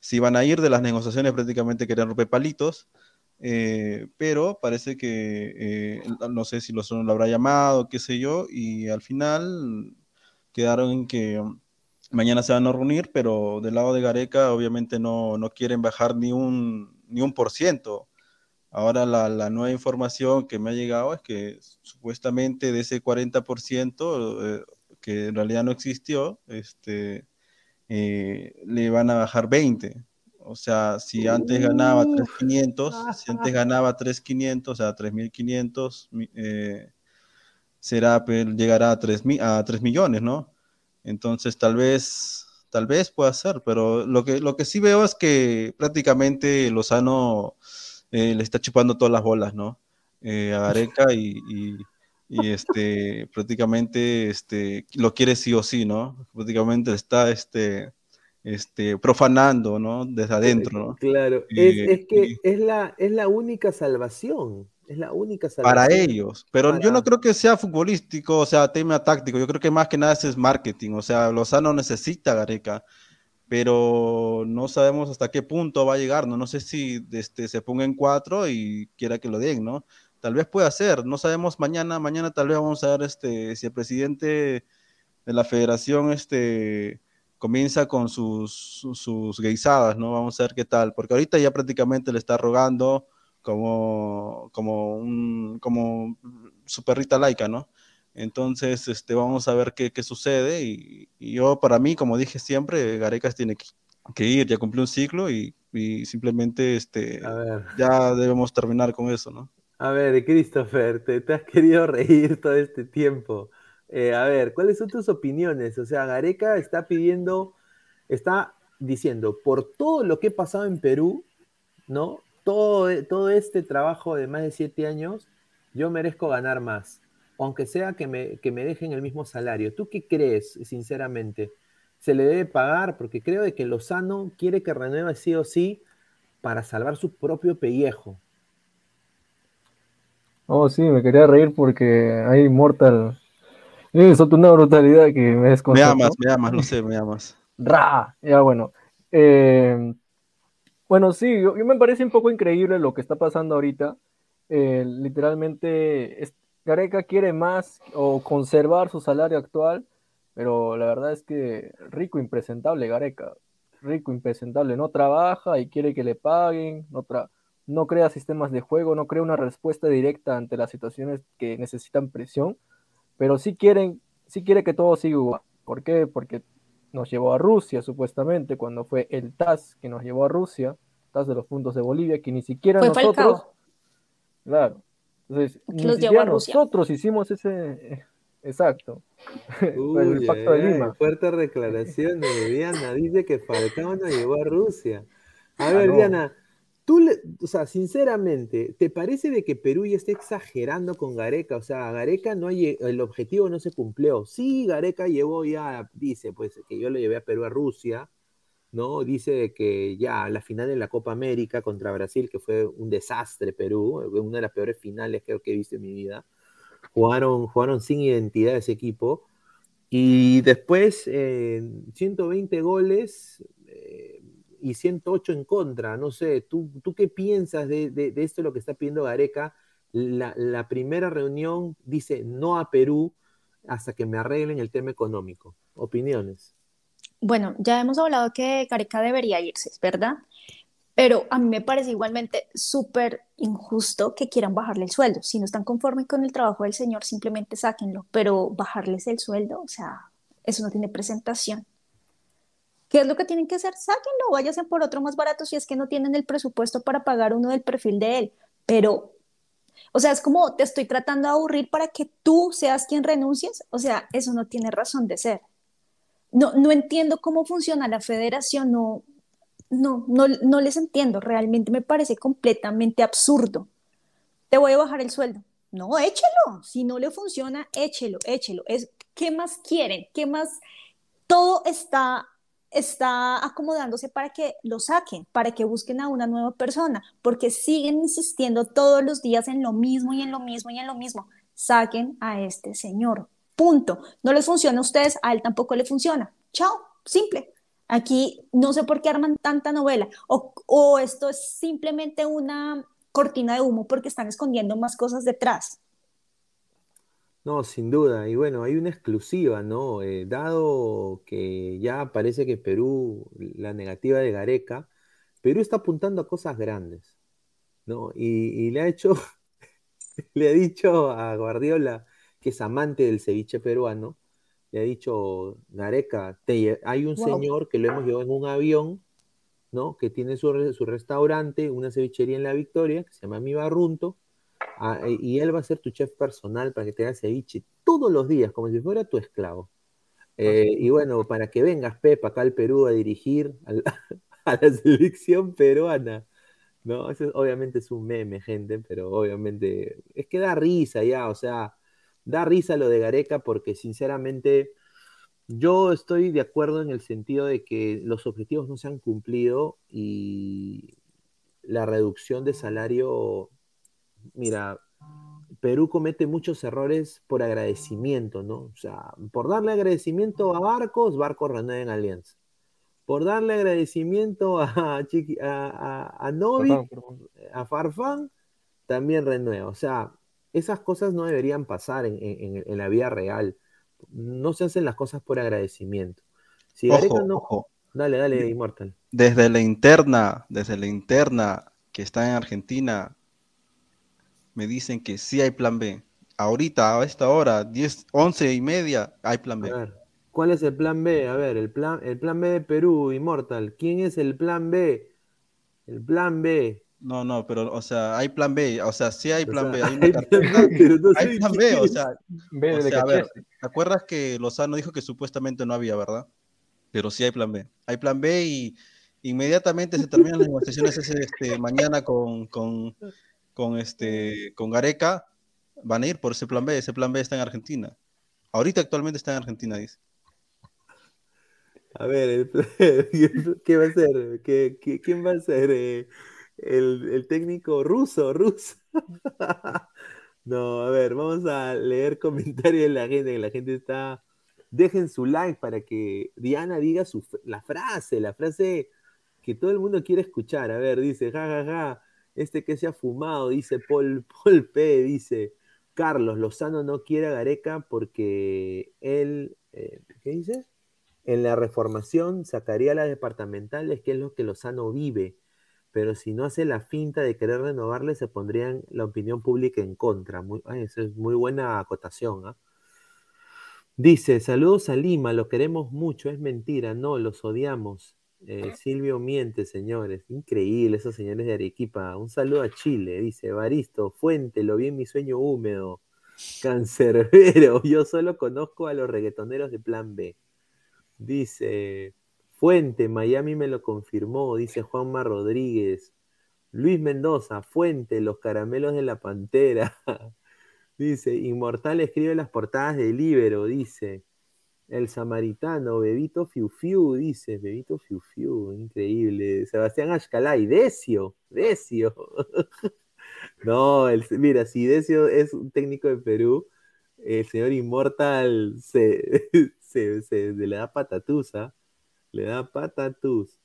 se iban a ir de las negociaciones, prácticamente querían romper palitos. Eh, pero parece que, eh, no sé si los lo habrá llamado, qué sé yo, y al final quedaron en que mañana se van a reunir, pero del lado de Gareca obviamente no, no quieren bajar ni un, ni un por ciento. Ahora la, la, nueva información que me ha llegado es que supuestamente de ese 40% eh, que en realidad no existió, este, le van a bajar 20. O sea, si antes ganaba 3.500, si antes ganaba 3.500, o sea, 3.500, eh, será, llegará a 3, a 3 millones, ¿no? Entonces, tal vez, tal vez pueda ser, pero lo que, lo que sí veo es que prácticamente Lozano eh, le está chupando todas las bolas, ¿no? Eh, a Gareca y, y, este, prácticamente este, lo quiere sí o sí, ¿no? Prácticamente está este, este, profanando, ¿no? Desde adentro, ¿no? Claro, es, que es, la, es la única salvación. Es la única salvación. Para ellos, pero yo no creo que sea futbolístico, o sea, tema táctico, yo creo que más que nada es marketing, o sea, Lozano necesita Gareca, pero no sabemos hasta qué punto va a llegar, ¿no? No sé si este, se ponga en cuatro y quiera que lo den, ¿no? Tal vez pueda ser, no sabemos mañana, mañana tal vez vamos a ver este, si el presidente de la federación, este, comienza con sus, sus guisadas, ¿no? Vamos a ver qué tal, porque ahorita ya prácticamente le está rogando como, como, un, como su perrita laica, ¿no? Entonces, este, vamos a ver qué, qué sucede y, yo, para mí, como dije siempre, Garecas tiene que, ir, ya cumplió un ciclo y, y simplemente este, ya debemos terminar con eso, ¿no? A ver, Christopher, te, te has querido reír todo este tiempo. Eh, a ver, ¿cuáles son tus opiniones? O sea, Gareca está pidiendo, está diciendo, por todo lo que he pasado en Perú, ¿no? Todo, todo este trabajo de más de siete años, yo merezco ganar más, aunque sea que me, que me dejen el mismo salario. ¿Tú qué crees, sinceramente? ¿Se le debe pagar? Porque creo de que Lozano quiere que renueve sí o sí para salvar su propio pellejo. Oh, sí, me quería reír porque hay Mortal eso es una brutalidad que me desconcertó. Me amas, me amas, no sé, me amas. Ra, ya bueno. Eh, bueno, sí, yo, me parece un poco increíble lo que está pasando ahorita. Eh, literalmente, Gareca quiere más o conservar su salario actual, pero la verdad es que rico, impresentable Gareca. Rico, impresentable. No trabaja y quiere que le paguen, no, no crea sistemas de juego, no crea una respuesta directa ante las situaciones que necesitan presión pero sí quieren, sí quiere que todo siga igual. ¿Por qué? Porque nos llevó a Rusia, supuestamente, cuando fue el TAS que nos llevó a Rusia, TAS de los puntos de Bolivia, que ni siquiera nosotros. Claro. Entonces, ni siquiera nosotros hicimos ese. Exacto. el pacto de Lima. Fuerte declaración de Diana. Dice que Falcao nos llevó a Rusia. A ah, ver, Diana, Tú, o sea, sinceramente, ¿te parece de que Perú ya está exagerando con Gareca? O sea, Gareca no el objetivo no se cumplió. Sí, Gareca llevó ya, dice, pues, que yo lo llevé a Perú a Rusia, ¿no? Dice que ya la final de la Copa América contra Brasil, que fue un desastre Perú, una de las peores finales creo que he visto en mi vida. Jugaron, jugaron sin identidad ese equipo. Y después, 120 goles, eh, y 108 en contra. No sé, ¿tú, tú qué piensas de, de, esto, lo que está pidiendo Gareca? La, la, primera reunión dice no a Perú hasta que me arreglen el tema económico. Opiniones. Bueno, ya hemos hablado que Gareca debería irse, ¿verdad? Pero a mí me parece igualmente súper injusto que quieran bajarle el sueldo. Si no están conformes con el trabajo del señor, simplemente sáquenlo. Pero bajarles el sueldo, o sea, eso no tiene presentación. ¿Qué es lo que tienen que hacer? Sáquenlo, váyanse por otro más barato si es que no tienen el presupuesto para pagar uno del perfil de él. Pero O sea, es como te estoy tratando de aburrir para que tú seas quien renuncies. O sea, eso no tiene razón de ser. No, no entiendo cómo funciona la federación, no, no, no, no les entiendo. Realmente me parece completamente absurdo. Te voy a bajar el sueldo. No, échelo. Si no le funciona, échelo, échelo. Es, ¿Qué más quieren? ¿Qué más? Todo está está acomodándose para que lo saquen, para que busquen a una nueva persona, porque siguen insistiendo todos los días en lo mismo y en lo mismo y en lo mismo. Saquen a este señor. Punto. No les funciona a ustedes, a él tampoco le funciona. Chao, simple. Aquí no sé por qué arman tanta novela. O, o esto es simplemente una cortina de humo porque están escondiendo más cosas detrás. No, sin duda. Y bueno, hay una exclusiva, ¿no? Eh, dado que ya parece que Perú, la negativa de Gareca, Perú está apuntando a cosas grandes, ¿no? Y, le ha hecho, le ha dicho a Guardiola, que es amante del ceviche peruano, le ha dicho, Gareca, hay un señor que lo hemos llevado en un avión, ¿no? Que tiene su, su restaurante, una cevichería en La Victoria, que se llama Mi Barrunto, Ah, eh, y él va a ser tu chef personal para que te haga ceviche todos los días, como si fuera tu esclavo. Eh, y bueno, para que vengas, Pep, acá al Perú a dirigir a la, selección peruana. ¿no? Eso obviamente es un meme, gente, pero obviamente es que da risa ya, o sea, da risa lo de Gareca porque sinceramente yo estoy de acuerdo en el sentido de que los objetivos no se han cumplido y la reducción de salario mira, Perú comete muchos errores por agradecimiento, ¿no? O sea, por darle agradecimiento a Barcos, Barcos renueva en Alianza. Por darle agradecimiento a, Chiqui, a, a, Novi, a Farfán, también renueva. O sea, esas cosas no deberían pasar en, la vida real. No se hacen las cosas por agradecimiento. Si ojo, no... Dale, dale, Immortal. Desde la interna, desde la interna que está en Argentina, me dicen que sí hay plan B. Ahorita, a esta hora, 10, 11 y media, hay plan B. ¿cuál es el plan B? A ver, el plan, el plan B de Perú, Immortal. ¿Quién es el plan B? El plan B. No, no, pero, o sea, hay plan B, o sea, sí hay plan B, hay una hay plan B, o sea, a ver, ¿te acuerdas que Lozano dijo que supuestamente no había, verdad? Pero sí hay plan B. Hay plan B y inmediatamente se terminan las negociaciones ese, este, mañana con, con, con, este, con Gareca, van a ir por ese plan B. Ese plan B está en Argentina. Ahorita actualmente está en Argentina, dice. A ver, ¿qué va a ser? ¿Qué, quién va a ser? Eh, el, técnico ruso, ruso. no, a ver, vamos a leer comentarios de la gente, la gente está... Dejen su like para que Diana diga su, la frase, la frase que todo el mundo quiere escuchar. A ver, dice, ja, ja, ja, este que se ha fumado, dice Paul, Paul P, dice Carlos Lozano no quiere a Gareca porque él, eh, ¿qué dice? En la reformación sacaría las departamentales, que es lo que Lozano vive, pero si no hace la finta de querer renovarle, se pondría la opinión pública en contra. Muy, esa es muy buena acotación. ¿ah? Dice, saludos a Lima, lo queremos mucho, es mentira, no, los odiamos. Eh, Silvio miente, señores. Increíble esos señores de Arequipa. Un saludo a Chile, dice Baristo, Fuente, lo vi en mi sueño húmedo. Cancerbero, yo solo conozco a los reggaetoneros de Plan B. Dice Fuente, Miami me lo confirmó, dice Juanma Rodríguez. Luis Mendoza, Fuente, los caramelos de la pantera. dice, Inmortal escribe las portadas de Libero, dice. El samaritano, Bebito Fiu Fiu, dice, Bebito Fiu Fiu, increíble. Sebastián Ashkalay, Decio, Decio. no, mira, si Decio es un técnico de Perú, el señor Inmortal se, se, le da patatusa, le da patatús.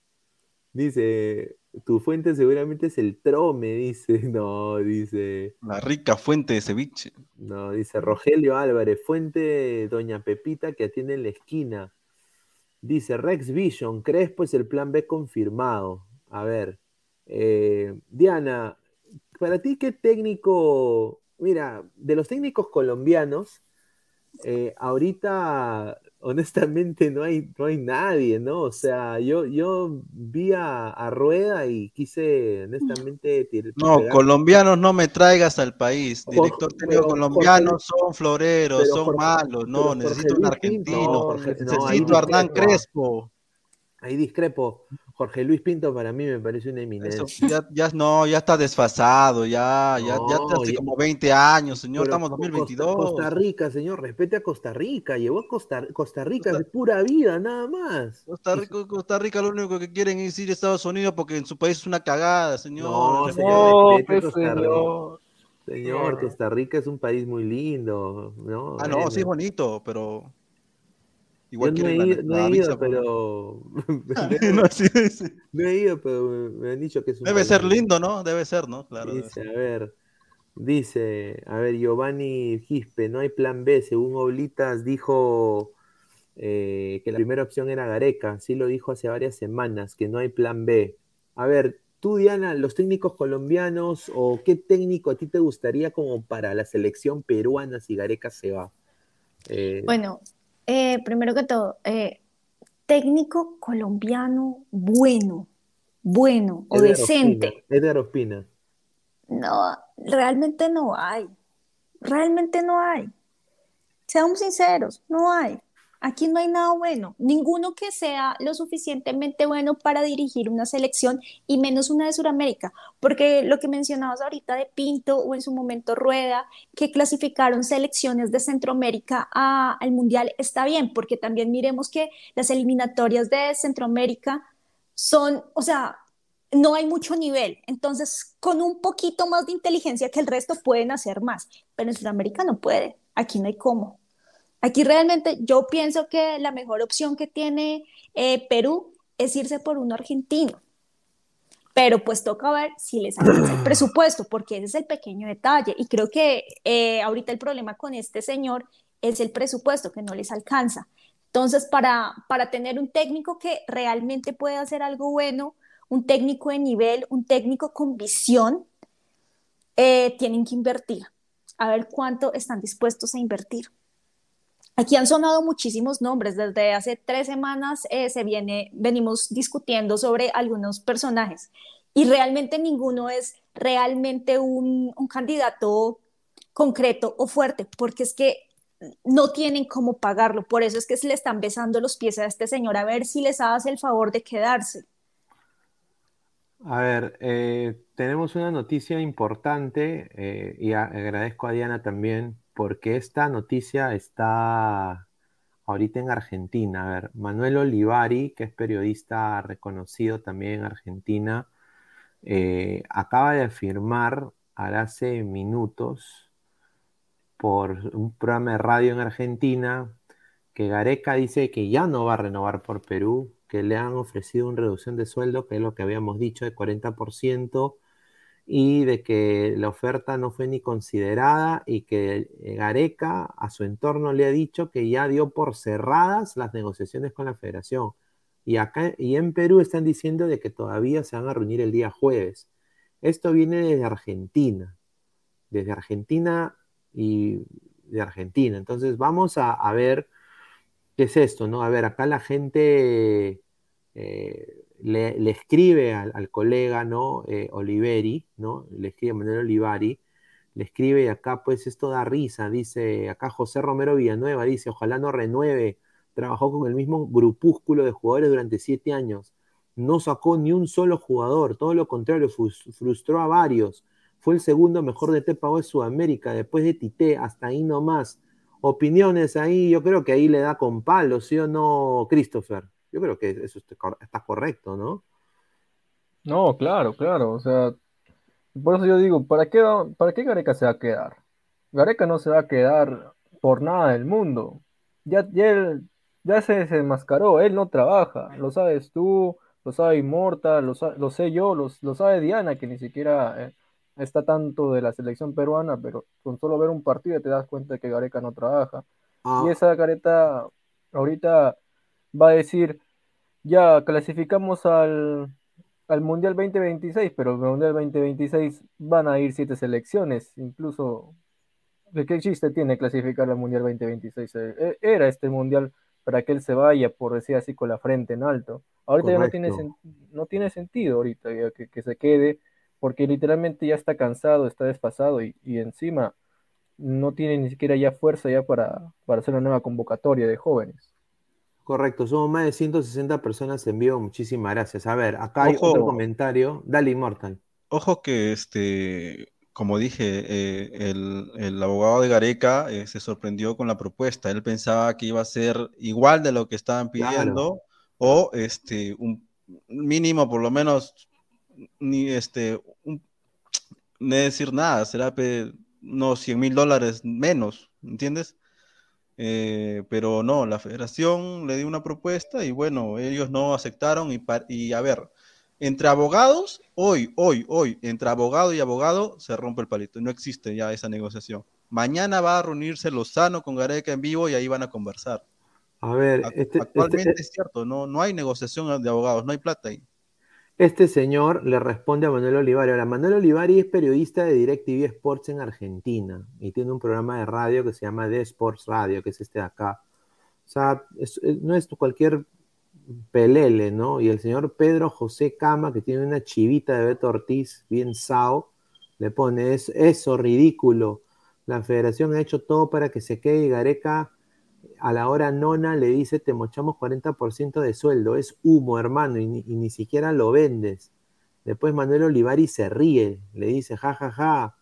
Dice, tu fuente seguramente es el trome, dice. No, dice. La rica fuente de ceviche. No, dice Rogelio Álvarez, fuente Doña Pepita que atiende en la esquina. Dice Rex Vision, Crespo es el plan B confirmado. A ver, eh, Diana, para ti, ¿qué técnico? Mira, de los técnicos colombianos, eh, ahorita honestamente no hay, no hay nadie, ¿no? O sea, yo, yo vi a, Rueda y quise, honestamente... No, colombianos no me traigas al país. Director técnico colombiano son floreros, son malos. No, necesito un argentino. necesito a Hernán Crespo. Ahí discrepo. Jorge Luis Pinto para mí me parece una eminencia. ya, ya, no, ya está desfasado, ya, ya, ya hace como 20 años, señor, estamos en 2022. Costa, Rica, señor, respete a Costa Rica, llevó a Costa, Costa Rica de pura vida, nada más. Costa Rica, Costa Rica lo único que quieren es ir a Estados Unidos porque en su país es una cagada, señor. No, señor, pues, señor. Señor, Costa Rica es un país muy lindo, ¿no? Ah, no, sí es bonito, pero Igual Yo no, he, ido, pero. no, he ido, pero me han dicho que es un. Debe ser lindo, ¿no? Debe ser, ¿no? Claro. Dice, a ver. Dice, a ver, Giovanni Gispe, no hay plan B. Según Oblitas dijo eh, que la primera opción era Gareca. Sí lo dijo hace varias semanas, que no hay plan B. A ver, tú, Diana, los técnicos colombianos o qué técnico a ti te gustaría como para la selección peruana si Gareca se va? Eh, bueno, eh, primero que todo, eh, técnico colombiano bueno, bueno o decente. Edgar Ospina. No, realmente no hay. Realmente no hay. Seamos sinceros, no hay. Aquí no hay nada bueno, ninguno que sea lo suficientemente bueno para dirigir una selección y menos una de Sudamérica, porque lo que mencionabas ahorita de Pinto o en su momento Rueda, que clasificaron selecciones de Centroamérica al Mundial, está bien, porque también miremos que las eliminatorias de Centroamérica son, o sea, no hay mucho nivel, entonces con un poquito más de inteligencia que el resto pueden hacer más, pero en Sudamérica no puede, aquí no hay cómo. Aquí realmente yo pienso que la mejor opción que tiene eh, Perú es irse por un argentino. Pero pues toca ver si les alcanza el presupuesto, porque ese es el pequeño detalle. Y creo que eh, ahorita el problema con este señor es el presupuesto, que no les alcanza. Entonces, para, para tener un técnico que realmente pueda hacer algo bueno, un técnico de nivel, un técnico con visión, eh, tienen que invertir. A ver cuánto están dispuestos a invertir. Aquí han sonado muchísimos nombres. Desde hace tres semanas eh, se viene, venimos discutiendo sobre algunos personajes y realmente ninguno es realmente un, candidato concreto o fuerte, porque es que no tienen cómo pagarlo. Por eso es que se le están besando los pies a este señor a ver si les hace el favor de quedarse. A ver, eh, tenemos una noticia importante eh, y agradezco a Diana también porque esta noticia está ahorita en Argentina. A ver, Manuel Olivari, que es periodista reconocido también en Argentina, eh, acaba de afirmar hace minutos por un programa de radio en Argentina que Gareca dice que ya no va a renovar por Perú, que le han ofrecido una reducción de sueldo, que es lo que habíamos dicho, de 40%, y de que la oferta no fue ni considerada y que eh, Gareca a su entorno le ha dicho que ya dio por cerradas las negociaciones con la federación. Y acá y en Perú están diciendo de que todavía se van a reunir el día jueves. Esto viene desde Argentina, desde Argentina y de Argentina. Entonces vamos a, ver qué es esto, ¿no? A ver, acá la gente eh, le, escribe al, colega, ¿no? Eh, Oliveri, ¿no? Le escribe Manuel Olivari, le escribe y acá pues esto da risa, dice, acá José Romero Villanueva dice, ojalá no renueve, trabajó con el mismo grupúsculo de jugadores durante siete años, no sacó ni un solo jugador, todo lo contrario, frustró a varios, fue el segundo mejor de Tepa de Sudamérica, después de Tite, hasta ahí nomás. Opiniones ahí, yo creo que ahí le da con palo, ¿sí o no, Christopher? Yo creo que eso está correcto, ¿no? No, claro, claro. O sea, por eso yo digo, ¿para qué, ¿para qué Gareca se va a quedar? Gareca no se va a quedar por nada del mundo. Ya, ya, ya se desenmascaró, él no trabaja, lo sabes tú, lo sabe Immortal, lo, sé yo, lo, sabe Diana, que ni siquiera eh, está tanto de la selección peruana, pero con solo ver un partido te das cuenta de que Gareca no trabaja. Y ah. esa careta ahorita va a decir, ya clasificamos al, Mundial 2026, pero el Mundial 2026 van a ir siete selecciones, incluso, ¿de qué chiste tiene clasificar al Mundial 2026? Eh, eh, era este Mundial para que él se vaya, por decir así, con la frente en alto. Ahorita ya no tiene, no tiene sentido ahorita que, se quede, porque literalmente ya está cansado, está desfasado y, encima no tiene ni siquiera ya fuerza ya para, para hacer una nueva convocatoria de jóvenes. Correcto, somos más de 160 personas en vivo, muchísimas gracias. A ver, acá hay otro comentario, dale Immortal. Ojo que este, como dije, eh, el, abogado de Gareca eh, se sorprendió con la propuesta. Él pensaba que iba a ser igual de lo que estaban pidiendo o este, un mínimo, por lo menos, ni este, no decir nada, será unos 100 mil dólares menos, ¿entiendes? Eh, pero no, la federación le dio una propuesta y bueno, ellos no aceptaron y, y a ver, entre abogados, hoy, hoy, hoy, entre abogado y abogado se rompe el palito, no existe ya esa negociación. Mañana va a reunirse Lozano con Gareca en vivo y ahí van a conversar. A ver, este, actualmente este, es cierto, no, no hay negociación de abogados, no hay plata ahí. Este señor le responde a Manuel Olivari. Ahora, Manuel Olivari es periodista de DirecTV Sports en Argentina y tiene un programa de radio que se llama The Sports Radio, que es este de acá. O sea, no es cualquier pelele, ¿no? Y el señor Pedro José Cama, que tiene una chivita de Beto Ortiz, bien sao, le pone eso ridículo. La federación ha hecho todo para que se quede Gareca a la hora nona le dice te mochamos 40% de sueldo, es humo hermano y ni, siquiera lo vendes. Después Manuel Olivari se ríe, le dice ja ja ja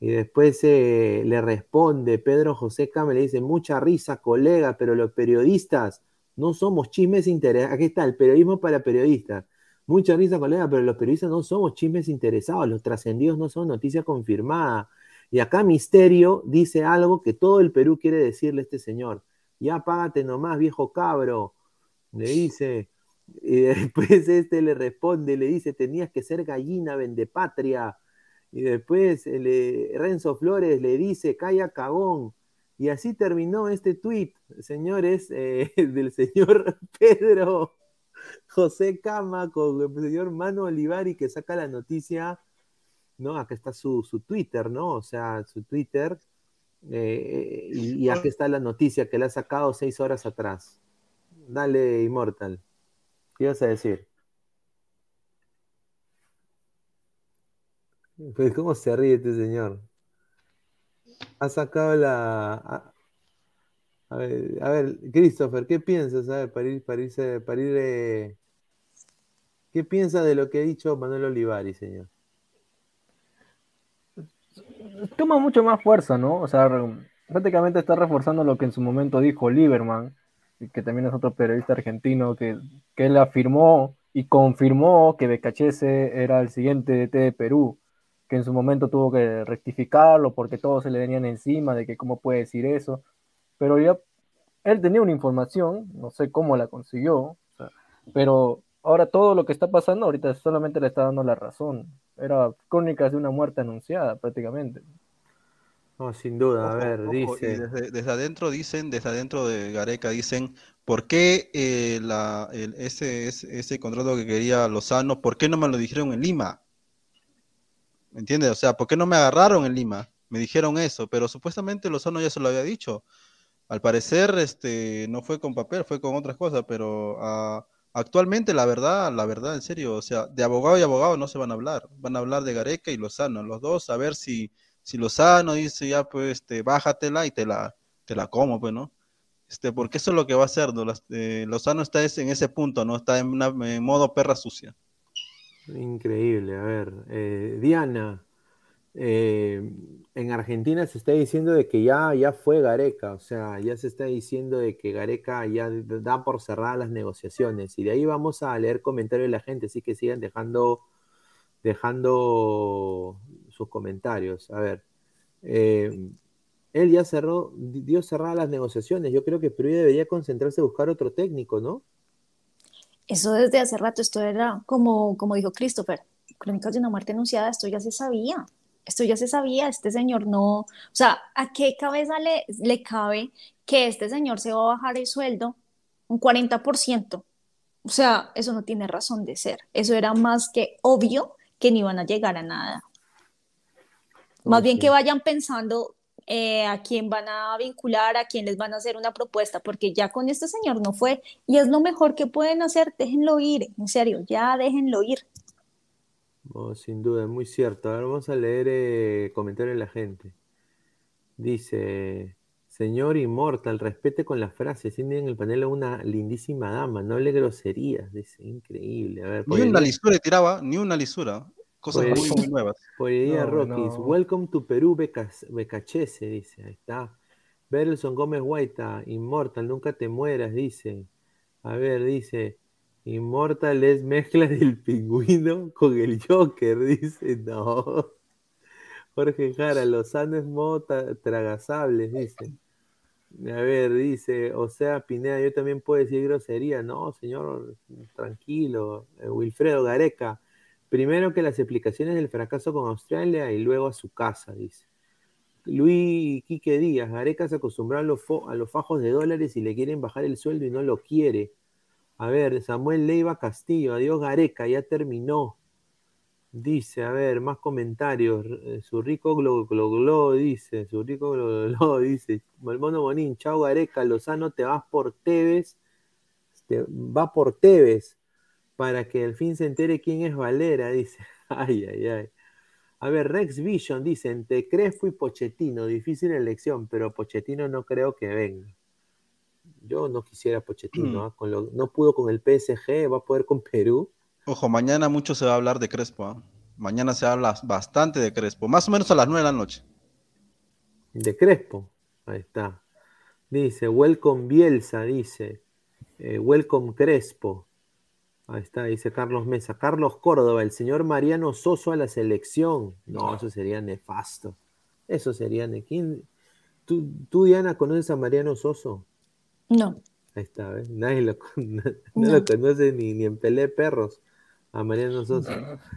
y después eh, le responde Pedro José Came, le dice mucha risa colega, pero los periodistas no somos chismes interesados. Aquí está, el periodismo para periodistas. Mucha risa colega, pero los periodistas no somos chismes interesados, los trascendidos no son noticias confirmadas. Y acá Misterio dice algo que todo el Perú quiere decirle a este señor. Ya págate nomás, viejo cabro. Le dice. Y después este le responde, le dice, tenías que ser gallina, patria. Y después Renzo Flores le dice, calla cagón. Y así terminó este tuit, señores, eh, del señor Pedro José Cama con el señor Mano Olivari que saca la noticia ¿no? Acá está su, Twitter, ¿no? O sea, su Twitter. Eh, y, aquí está la noticia que le ha sacado seis horas atrás. Dale, Immortal. ¿Qué ibas a decir? Pues, ¿cómo se ríe este señor? Ha sacado la. A, ver, a ver, Christopher, ¿qué piensas? A ver, para ir, para irse, para ir. Eh, ¿Qué piensa de lo que ha dicho Manuel Olivari, señor? Toma mucho más fuerza, ¿no? O sea, prácticamente está reforzando lo que en su momento dijo Lieberman, que también es otro periodista argentino, que, que él afirmó y confirmó que Becachese era el siguiente DT de Perú, que en su momento tuvo que rectificarlo porque todos se le venían encima de que cómo puede decir eso, pero ya él tenía una información, no sé cómo la consiguió, pero ahora todo lo que está pasando ahorita solamente le está dando la razón. Era crónicas de una muerte anunciada prácticamente. No, sin duda, a ver, dice. Desde, adentro dicen, desde adentro de Gareca dicen, ¿por qué eh, la, ese, ese, contrato que quería Lozano, ¿por qué no me lo dijeron en Lima? ¿Me entiendes? O sea, ¿por qué no me agarraron en Lima? Me dijeron eso, pero supuestamente Lozano ya se lo había dicho. Al parecer, este, no fue con papel, fue con otras cosas, pero a Actualmente, la verdad, la verdad, en serio, o sea, de abogado y abogado no se van a hablar, van a hablar de Gareca y Lozano, los dos, a ver si, si Lozano dice ya, pues, este, bájatela y te la, te la como, pues, ¿no? Este, porque eso es lo que va a hacer. Eh, Lozano está en ese punto, ¿no? Está en, en modo perra sucia. Increíble, a ver, eh, Diana, eh, en Argentina se está diciendo de que ya, ya fue Gareca, o sea, ya se está diciendo de que Gareca ya da por cerradas las negociaciones. Y de ahí vamos a leer comentarios de la gente, así que sigan dejando, dejando sus comentarios. A ver, eh, él ya cerró, dio cerradas las negociaciones. Yo creo que Perú debería concentrarse en buscar otro técnico, ¿no? Eso desde hace rato, esto era como, como dijo Christopher, Crónicas de una muerte anunciada, esto ya se sabía esto ya se sabía, este señor no, o sea, ¿a qué cabeza le, le cabe que este señor se va a bajar el sueldo un 40%? O sea, eso no tiene razón de ser. Eso era más que obvio que ni iban a llegar a nada. Más bien que vayan pensando eh, a quién van a vincular, a quién les van a hacer una propuesta, porque ya con este señor no fue. Y es lo mejor que pueden hacer, déjenlo ir, en serio, ya déjenlo ir. Sin duda, muy cierto. Ahora vamos a leer eh, comentarios de la gente. Dice, señor Inmortal, respete con las frases. Tiene en el panel a una lindísima dama, no le groserías. Dice, increíble. A ver, ni una lisura tiraba, ni una lisura. Cosas muy, muy nuevas. Poesía Rockies. Welcome to Perú, Becachese, dice. Ahí está. Berlson Gómez Guaita, Inmortal, nunca te mueras, dice. A ver, dice. Inmortal es mezcla del pingüino con el Joker, dice. No. Jorge Jara, Lozano es modo tragasables, dice. A ver, dice, o sea, Pineda, yo también puedo decir grosería. No, señor, tranquilo. Eh, Wilfredo Gareca, Primero que las explicaciones del fracaso con Australia y luego a su casa, dice. Luis Quique Díaz, Gareca se acostumbró a los, a los fajos de dólares y le quieren bajar el sueldo y no lo quiere. A ver, Samuel Leiva Castillo, adiós Gareca, ya terminó. Dice, a ver, más comentarios. Eh, su rico glo, glo, dice, su rico glo, glo, dice. Malmono Bonín, chao Gareca, Lozano, te vas por Tevez. Te, va por Tevez para que al fin se entere quién es Valera, dice. Ay, ay, ay. A ver, Rex Vision dice, entre Crespo y Pochettino, difícil elección, pero Pochettino no creo que venga. Yo no quisiera Pochettino, mm. ¿ah? no pudo con el PSG, va a poder con Perú. Ojo, mañana mucho se va a hablar de Crespo. ¿ah? Mañana se habla bastante de Crespo, más o menos a las 9 de la noche. De Crespo, ahí está. Dice, welcome Bielsa, dice. Eh, welcome Crespo. Ahí está, dice Carlos Mesa. Carlos Córdoba, el señor Mariano Soso a la selección. No, eso sería nefasto. Eso sería. ¿Quién? ¿Tú, Diana, conoces a Mariano Soso? No. Ahí está, ¿ves? Nadie lo, no, lo conoce ni, ni en Pelé Perros. A Mariano Soso.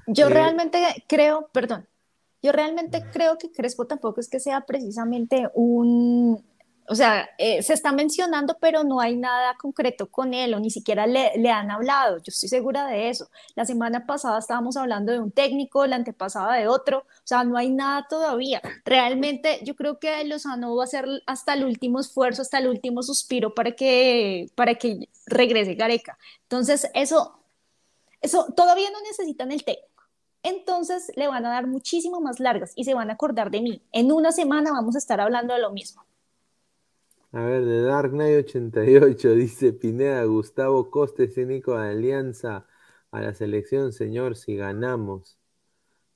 Yo eh, realmente creo, perdón, yo realmente creo que Crespo tampoco es que sea precisamente un, o sea, eh, se está mencionando, pero no hay nada concreto con él o ni siquiera le, le, han hablado. Yo estoy segura de eso. La semana pasada estábamos hablando de un técnico, la antepasada de otro. O sea, no hay nada todavía. Realmente yo creo que Lozano va a hacer hasta el último esfuerzo, hasta el último suspiro para que, para que regrese Gareca. Entonces, eso, eso todavía no necesitan el técnico entonces le van a dar muchísimo más largas y se van a acordar de mí. En una semana vamos a estar hablando de lo mismo. A ver, de Dark Knight 88 dice Pineda, Gustavo Costa, técnico de Alianza a la selección, señor, si ganamos.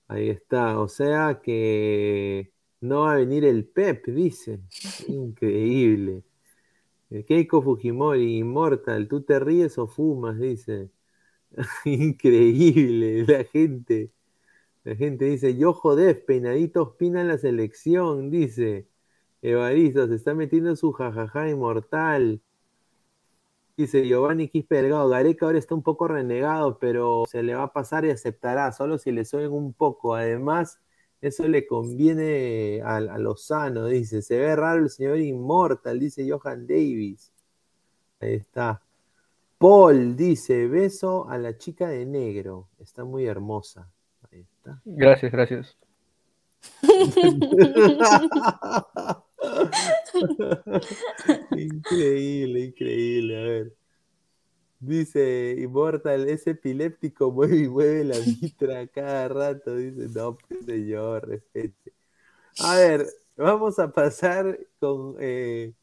Ahí está, o sea que no va a venir el Pep, dice. Increíble. Keiko Fujimori, Immortal, ¿tú te ríes o fumas? Dice. Increíble, la gente. La gente dice, yo joder, peinaditos pina la selección, dice. Evaristo se está metiendo su jajaja inmortal. Dice Giovanni Quispe Delgado, Gareca ahora está un poco renegado, pero se le va a pasar y aceptará, solo si le suben un poco. Además, eso le conviene a, a Lozano, dice. Se ve raro el señor inmortal, dice Johan Davis. Ahí está. Paul dice, beso a la chica de negro. Está muy hermosa. Ahí está. Gracias, gracias. increíble, increíble. A ver. Dice Immortal, es epiléptico, mueve y mueve la mitra cada rato. Dice, no, pues, señor, respete. A ver, vamos a pasar con eh,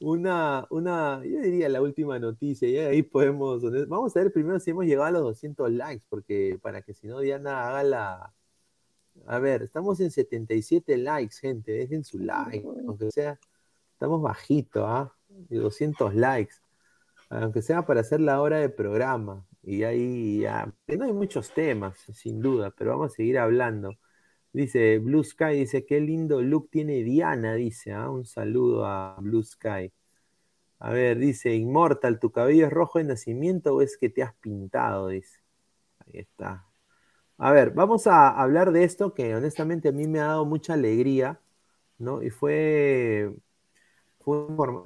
una, una, yo diría la última noticia, y ahí podemos, vamos a ver primero si hemos llegado a los 200 likes, porque para que si no Diana haga la, a ver, estamos en 77 likes, gente. Dejen su like. Aunque sea, estamos bajito, ¿ah? Y 200 likes. Aunque sea para hacer la hora de programa. Y ahí ya. No hay muchos temas, sin duda, pero vamos a seguir hablando. Dice Blue Sky, dice, qué lindo look tiene Diana, dice, ¿ah? un saludo a Blue Sky. A ver, dice, Inmortal, ¿tu cabello es rojo de nacimiento o es que te has pintado? Dice. Ahí está. A ver, vamos a hablar de esto que honestamente a mí me ha dado mucha alegría, ¿no? Y fue,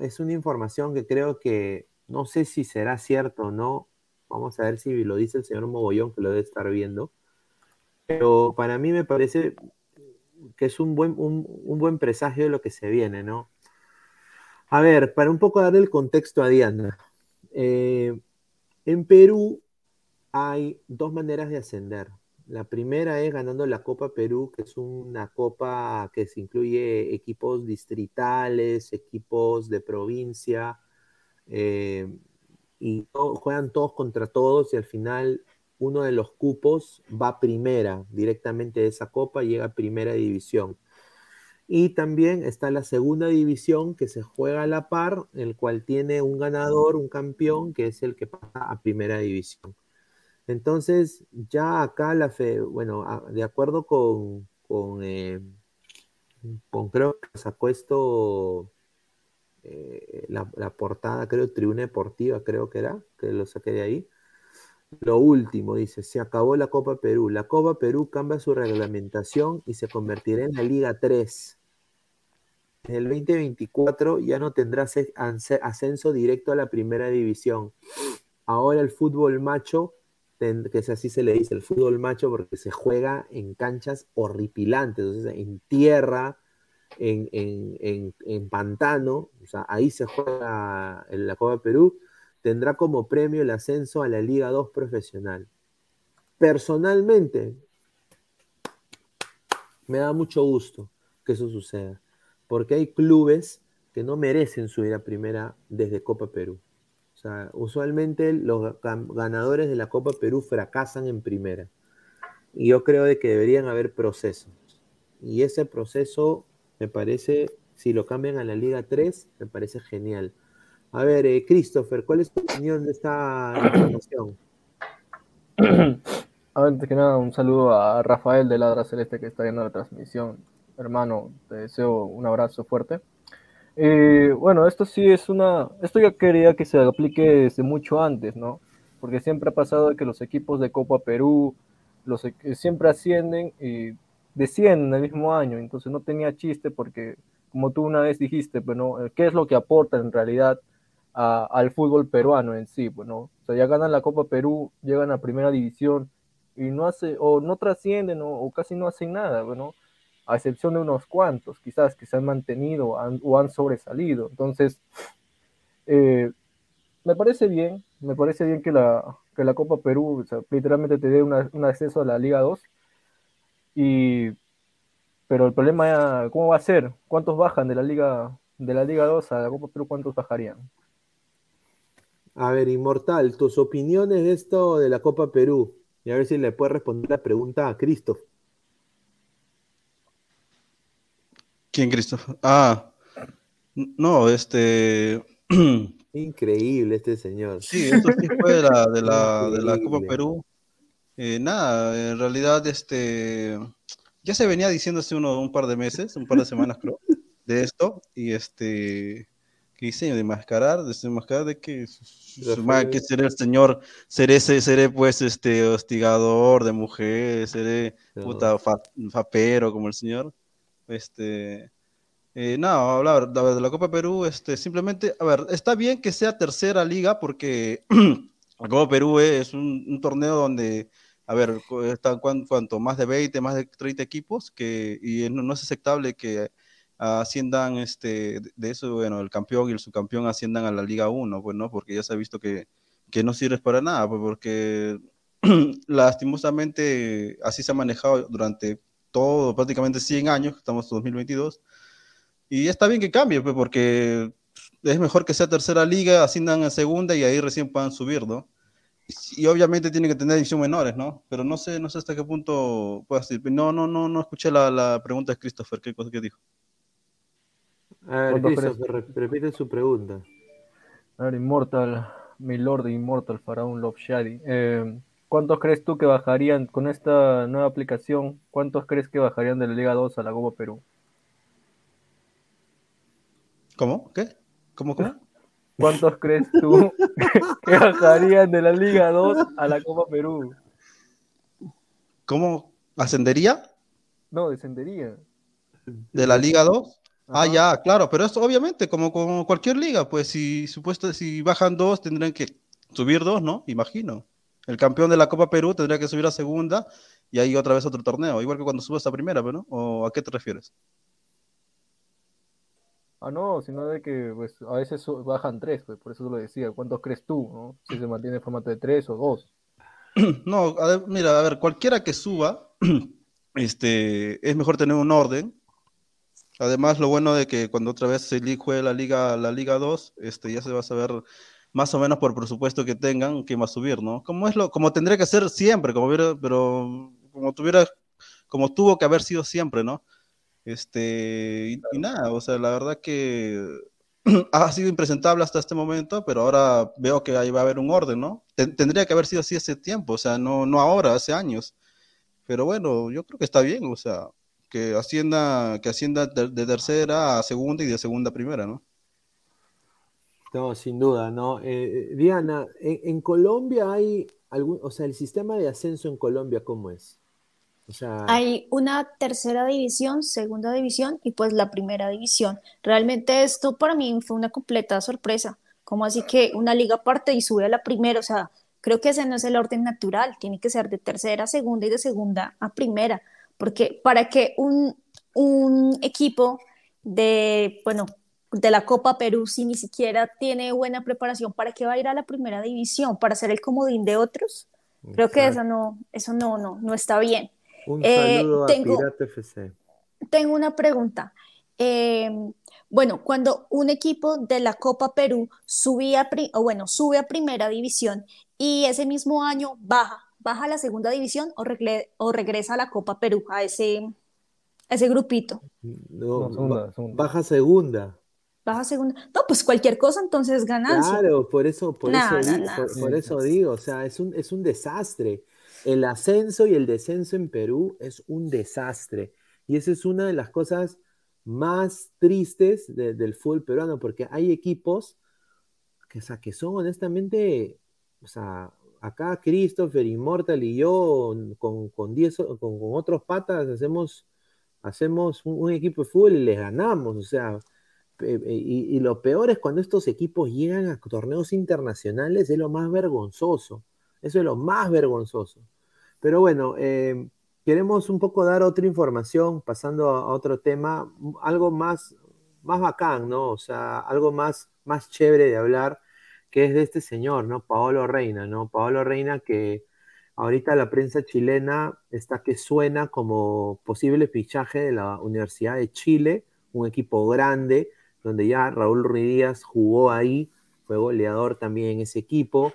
es una información que creo que no sé si será cierto o no. Vamos a ver si lo dice el señor Mogollón, que lo debe estar viendo. Pero para mí me parece que es un buen, un, buen presagio de lo que se viene, ¿no? A ver, para un poco darle el contexto a Diana. Eh, en Perú hay dos maneras de ascender. La primera es ganando la Copa Perú, que es una copa que se incluye equipos distritales, equipos de provincia, eh, y juegan todos contra todos y al final uno de los cupos va primera directamente de esa copa, llega a primera división. Y también está la segunda división que se juega a la par, el cual tiene un ganador, un campeón, que es el que pasa a primera división. Entonces, ya acá la fe, bueno, de acuerdo con, eh, con creo que sacó esto eh, la, la, portada, creo, Tribuna Deportiva, creo que era, que lo saqué de ahí. Lo último, dice, se acabó la Copa Perú. La Copa Perú cambia su reglamentación y se convertirá en la Liga 3. En el 2024 ya no tendrá ascenso directo a la primera división. Ahora el fútbol macho, que es así se le dice, el fútbol macho porque se juega en canchas horripilantes, entonces en tierra, en, en pantano, o sea, ahí se juega en la Copa Perú tendrá como premio el ascenso a la Liga 2 profesional. Personalmente, me da mucho gusto que eso suceda, porque hay clubes que no merecen subir a primera desde Copa Perú. Sea, usualmente los ganadores de la Copa Perú fracasan en primera. Y yo creo de que deberían haber procesos. Y ese proceso, me parece, si lo cambian a la Liga 3, me parece genial. A ver, eh, Christopher, ¿cuál es tu opinión de esta información? Antes que nada, un saludo a Rafael de Ladra Celeste que está viendo la transmisión. Hermano, te deseo un abrazo fuerte. Eh, bueno, esto sí es una. Esto ya quería que se aplique desde mucho antes, ¿no? Porque siempre ha pasado que los equipos de Copa Perú los, siempre ascienden y descienden el mismo año. Entonces no tenía chiste porque, como tú una vez dijiste, bueno, pues, ¿qué es lo que aporta en realidad al fútbol peruano en sí, bueno, o sea, ya ganan la Copa Perú, llegan a primera división y no hace, o no trascienden o, casi no hacen nada, bueno, a excepción de unos cuantos, quizás que se han mantenido o han sobresalido. Entonces, eh, me parece bien, me parece bien que la, que la Copa Perú literalmente te dé un acceso a la Liga 2. Y, pero el problema, ¿cómo va a ser? ¿Cuántos bajan de la Liga, de la Liga 2 a la Copa Perú? ¿Cuántos bajarían? A ver, Inmortal, tus opiniones de esto de la Copa Perú. Y a ver si le puedes responder la pregunta a Christoph. ¿Quién, Christoph? Ah, no, este. Increíble este señor. Sí, esto sí fue de la, de la, Copa Perú. Eh, nada, en realidad, este. Ya se venía diciendo hace uno, un par de meses, un par de semanas, creo, de esto. Y este diseño de mascarar, de mascarar de que, que seré el señor, seré, seré pues este hostigador de mujeres, seré puta fapero como el señor. Este, eh, no, hablar de la Copa Perú, este, simplemente, a ver, está bien que sea tercera liga porque la Copa Perú es un, torneo donde, a ver, están cuanto más de 20, más de 30 equipos, que, y no, es aceptable que asciendan este, de eso, bueno, el campeón y el subcampeón asciendan a la Liga 1, pues, ¿no? Porque ya se ha visto que, que no sirve para nada, pues, porque lastimosamente así se ha manejado durante todo, prácticamente 100 años, estamos en 2022, y está bien que cambie, pues, porque es mejor que sea tercera liga, asciendan a segunda y ahí recién puedan subir, ¿no? Y obviamente tiene que tener división menores, ¿no? Pero no sé, no sé hasta qué punto puede decir. No, no, no, no escuché la, la pregunta de Christopher, ¿qué cosa que dijo? A ver, repite su pregunta. A ver, Immortal, mi Lord Immortal, Faraón Love Shady. Eh, ¿Cuántos crees tú que bajarían con esta nueva aplicación? ¿Cuántos crees que bajarían de la Liga 2 a la Copa Perú? ¿Cómo? ¿Qué? ¿Cómo, cómo? ¿Cuántos crees tú que bajarían de la Liga 2 a la Copa Perú? ¿Cómo? ¿Ascendería? No, descendería. ¿De la Liga 2? Ah, ya, claro, pero esto obviamente, como, como cualquier liga, pues si supuesto, si bajan dos, tendrán que subir dos, ¿no? Imagino. El campeón de la Copa Perú tendría que subir a segunda y hay otra vez otro torneo, igual que cuando subes a primera, ¿no? ¿O a qué te refieres? Ah, no, sino de que pues, a veces bajan tres, pues, por eso lo decía. ¿Cuántos crees tú, no? Si se mantiene el formato de tres o dos. No, mira, a ver, cualquiera que suba, este, es mejor tener un orden. Además, lo bueno de que cuando otra vez se juegue la Liga, la Liga 2, este, ya se va a saber más o menos por presupuesto que tengan que va a subir, ¿no? Como es lo, como tendría que ser siempre, como hubiera, pero como tuviera, como tuvo que haber sido siempre, ¿no? Este, y, nada, o sea, la verdad que ha sido impresentable hasta este momento, pero ahora veo que ahí va a haber un orden, ¿no? tendría que haber sido así hace tiempo, o sea, no, no ahora, hace años. Pero bueno, yo creo que está bien, o sea, que ascienda, que ascienda de, tercera a segunda y de segunda a primera, ¿no? No, sin duda, ¿no? Eh, eh, Diana, en, Colombia hay algún, o sea, el sistema de ascenso en Colombia, ¿cómo es? Hay una tercera división, segunda división y pues la primera división. Realmente esto para mí fue una completa sorpresa. Como así que una liga parte y sube a la primera? O sea, creo que ese no es el orden natural. Tiene que ser de tercera a segunda y de segunda a primera. Porque para que un, un equipo de, bueno, de la Copa Perú, si ni siquiera tiene buena preparación, ¿para qué va a ir a la primera división? ¿Para ser el comodín de otros? Creo que eso no, eso no, no, no está bien. Un eh, saludo a Pirata FC. Tengo una pregunta. Eh, bueno, cuando un equipo de la Copa Perú subía, o bueno, sube a primera división y ese mismo año baja, baja a la segunda división o, o regresa a la Copa Perú, a ese, ese grupito. No, baja segunda. Baja segunda. No, pues cualquier cosa entonces ganancia. Claro, por eso, por por, eso digo, o sea, es un, es un desastre. El ascenso y el descenso en Perú es un desastre. Y esa es una de las cosas más tristes del fútbol peruano, porque hay equipos que, que son honestamente, o sea, acá Christopher, Immortal y yo, con, con, con, otros patas, hacemos, hacemos un, equipo de fútbol y les ganamos. O sea, y, y, lo peor es cuando estos equipos llegan a torneos internacionales, es lo más vergonzoso. Eso es lo más vergonzoso. Pero bueno, eh, queremos un poco dar otra información, pasando a, otro tema, algo más, más bacán, ¿no? O sea, algo más, más chévere de hablar, que es de este señor, ¿no? Paolo Reina, ¿no? Paolo Reina que ahorita la prensa chilena está que suena como posible fichaje de la Universidad de Chile, un equipo grande, donde ya Raúl Ruiz Díaz jugó ahí, fue goleador también en ese equipo.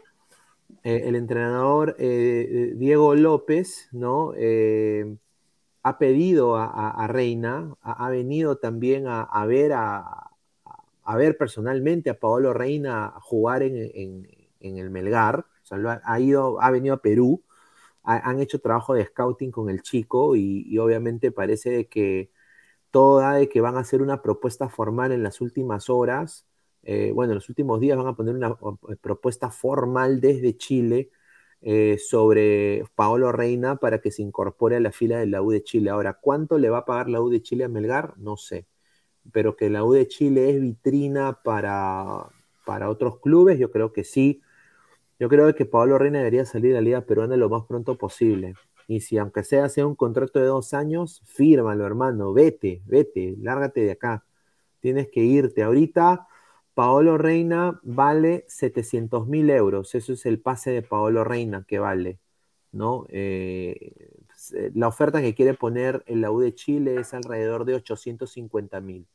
Eh, el entrenador eh, eh, Diego López, ¿no? ha pedido a, Reina, ha, venido también a, ver a, ver personalmente a Paolo Reina jugar en, el Melgar, ha, ido, ha venido a Perú, han hecho trabajo de scouting con el chico y, obviamente parece que todo da de que van a hacer una propuesta formal en las últimas horas eh, bueno, en los últimos días van a poner una eh, propuesta formal desde Chile eh, sobre Paolo Reina para que se incorpore a la fila de la U de Chile. Ahora, ¿cuánto le va a pagar la U de Chile a Melgar? No sé. Pero que la U de Chile es vitrina para, para otros clubes, yo creo que sí. Yo creo que Paolo Reina debería salir de la Liga Peruana lo más pronto posible. Y si aunque sea, sea un contrato de dos años, fírmalo, hermano, vete, vete, lárgate de acá. Tienes que irte. Ahorita Paolo Reina vale 700 mil euros, eso es el pase de Paolo Reina que vale, ¿no? Eh, la oferta que quiere poner en la U de Chile es alrededor de 850 mil.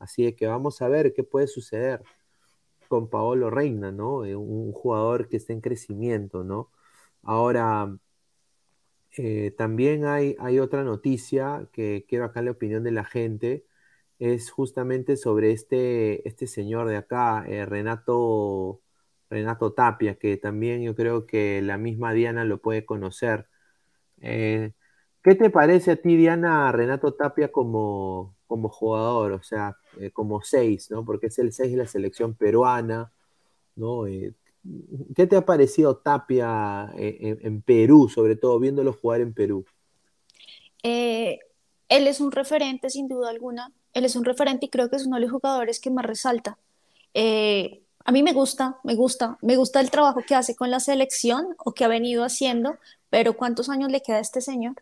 Así que vamos a ver qué puede suceder con Paolo Reina, ¿no? Eh, un jugador que está en crecimiento, ¿no? Ahora, también hay, otra noticia que quiero acá la opinión de la gente es justamente sobre este, este señor de acá, eh, Renato, Renato Tapia, que también yo creo que la misma Diana lo puede conocer. Eh, ¿Qué te parece a ti, Diana, Renato Tapia como, como jugador? O sea, eh, como seis, ¿no? Porque es el seis de la selección peruana, ¿no? ¿Qué te ha parecido Tapia en, en, Perú, sobre todo viéndolo jugar en Perú? él es un referente, sin duda alguna, él es un referente y creo que es uno de los jugadores que más resalta. Eh, A mí me gusta, me gusta, me gusta el trabajo que hace con la selección o que ha venido haciendo, pero ¿cuántos años le queda a este señor?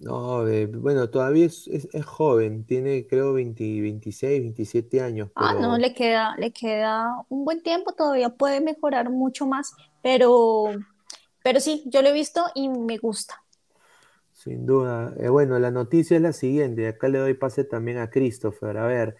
No, bueno, todavía es, joven, tiene creo 20, 26, 27 años. Ah, no, le queda, le queda un buen tiempo, todavía puede mejorar mucho más, pero, pero sí, yo lo he visto y me gusta. Sin duda. Eh, bueno, la noticia es la siguiente, acá le doy pase también a Christopher. A ver,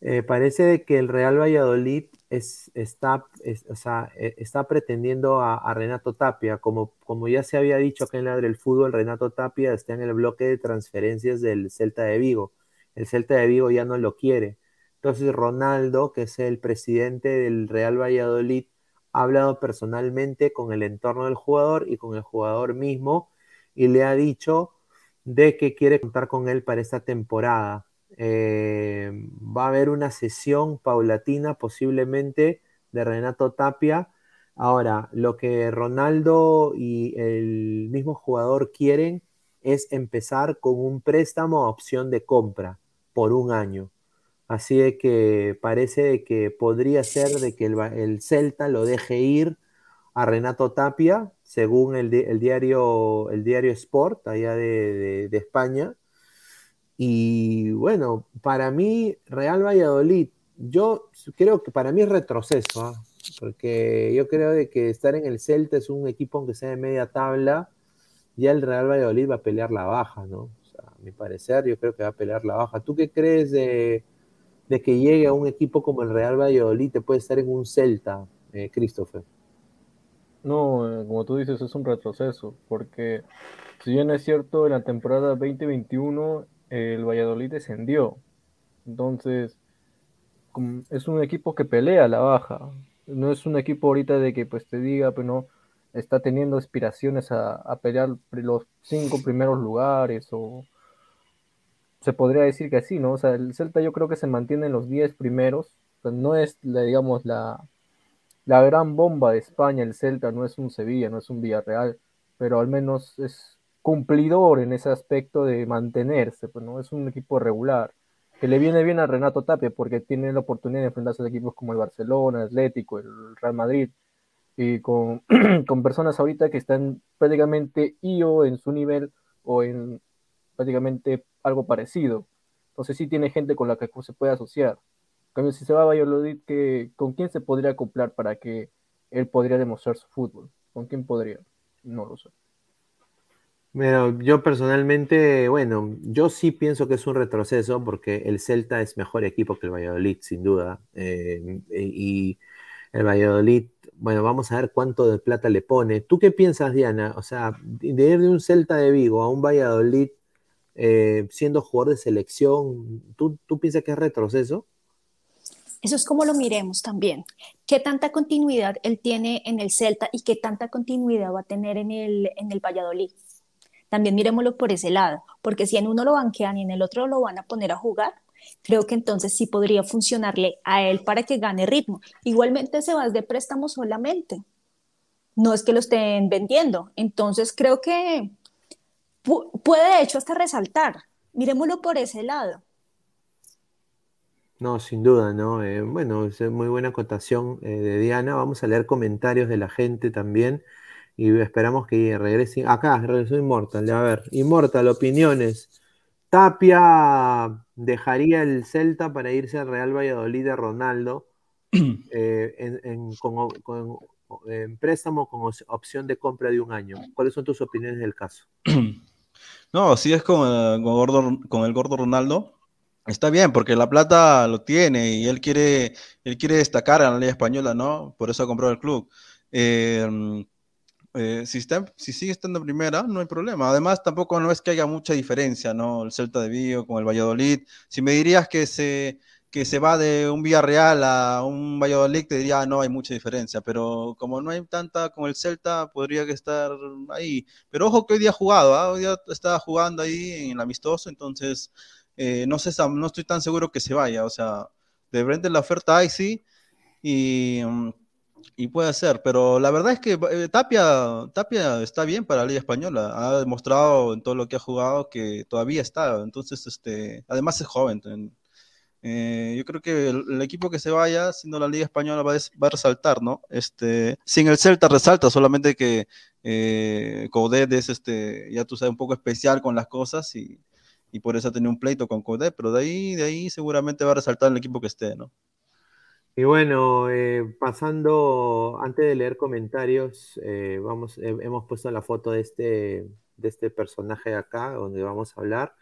eh, parece que el Real Valladolid es, está, e, está pretendiendo a, Renato Tapia. Como, como ya se había dicho acá en la del fútbol, Renato Tapia está en el bloque de transferencias del Celta de Vigo. El Celta de Vigo ya no lo quiere. Entonces Ronaldo, que es el presidente del Real Valladolid, ha hablado personalmente con el entorno del jugador y con el jugador mismo y le ha dicho de que quiere contar con él para esta temporada. Eh, va a haber una sesión paulatina posiblemente de Renato Tapia. Ahora, lo que Ronaldo y el mismo jugador quieren es empezar con un préstamo a opción de compra por un año. Así de que parece que podría ser de que el, Celta lo deje ir a Renato Tapia, según el, diario, el diario Sport, allá de España, y bueno, para mí, Real Valladolid, yo creo que para mí es retroceso, ¿ah? porque yo creo de que estar en el Celta es un equipo aunque sea de media tabla, ya el Real Valladolid va a pelear la baja, ¿no? O sea, a mi parecer, yo creo que va a pelear la baja. ¿Tú qué crees de, que llegue a un equipo como el Real Valladolid, te puede estar en un Celta, eh, Christopher? No, eh, como tú dices, es un retroceso, porque si bien es cierto, en la temporada 2021 el Valladolid descendió. Entonces, es un equipo que pelea la baja. No es un equipo ahorita de que pues te diga, pero pues, no, está teniendo aspiraciones a, pelear los cinco primeros lugares o se podría decir que así, ¿no? O sea, el Celta yo creo que se mantiene en los diez primeros. no es, digamos, la, la gran bomba de España, el Celta no es un Sevilla, no es un Villarreal, pero al menos es cumplidor en ese aspecto de mantenerse, pues, ¿no? Es un equipo regular, que le viene bien a Renato Tapia porque tiene la oportunidad de enfrentarse a equipos como el Barcelona, el Atlético, el Real Madrid, y con, con personas ahorita que están prácticamente IO en su nivel o en prácticamente algo parecido. Entonces sí tiene gente con la que se puede asociar. En cambio, si se va a Valladolid, ¿con quién se podría acoplar para que él podría demostrar su fútbol? ¿Con quién podría? No lo sé. Bueno, yo personalmente, bueno, yo sí pienso que es un retroceso porque el Celta es mejor equipo que el Valladolid, sin duda. Eh, y el Valladolid, bueno, vamos a ver cuánto de plata le pone. ¿Tú qué piensas, Diana? O sea, de ir de un Celta de Vigo a un Valladolid eh, siendo jugador de selección, ¿tú, ¿tú piensas que es retroceso? Eso es como lo miremos también. ¿Qué tanta continuidad él tiene en el Celta y qué tanta continuidad va a tener en el, en el Valladolid? También miremoslo por ese lado, porque si en uno lo banquean y en el otro lo van a poner a jugar, creo que entonces sí podría funcionarle a él para que gane ritmo. Igualmente se va de préstamo solamente. No es que lo estén vendiendo. Entonces creo que puede de hecho hasta resaltar. Miremoslo por ese lado. No, sin duda, ¿no? Eh, bueno, es muy buena acotación eh, de Diana. Vamos a leer comentarios de la gente también y esperamos que regrese. Acá, regresó Immortal. A ver, Immortal, opiniones. Tapia dejaría el Celta para irse al Real Valladolid de Ronaldo eh, en, con, préstamo con opción de compra de un año. ¿Cuáles son tus opiniones del caso? No, si es con, el gordo, con el gordo Ronaldo, está bien, porque la plata lo tiene y él quiere, él quiere destacar en la Liga Española, ¿no? Por eso ha comprado el club. Eh, eh, si, si sigue estando primera, no hay problema. Además, tampoco no es que haya mucha diferencia, ¿no? El Celta de Vigo con el Valladolid. Si me dirías que se, que se va de un Villarreal a un Valladolid, te diría, no hay mucha diferencia. Pero como no hay tanta con el Celta, podría que estar ahí. Pero ojo que hoy día ha jugado, ¿ah? hoy día estaba jugando ahí en el amistoso, entonces eh, no, sé, no estoy tan seguro que se vaya. O sea, de frente la oferta hay sí. Y. Mm, y puede ser, pero la verdad es que eh, Tapia, Tapia está bien para la Liga Española. Ha demostrado en todo lo que ha jugado que todavía está. Entonces, este, además es joven. Eh, yo creo que el, equipo que se vaya, siendo la Liga Española, va a, resaltar, ¿no? Este, sin el Celta resalta, solamente que eh, Coudet es, este, ya tú sabes, un poco especial con las cosas y, y por eso ha tenido un pleito con Coudet, pero de ahí, de ahí seguramente va a resaltar el equipo que esté, ¿no? Y bueno, eh, pasando, antes de leer comentarios, eh, vamos, hemos puesto la foto de este, de este personaje de acá, donde vamos a hablar,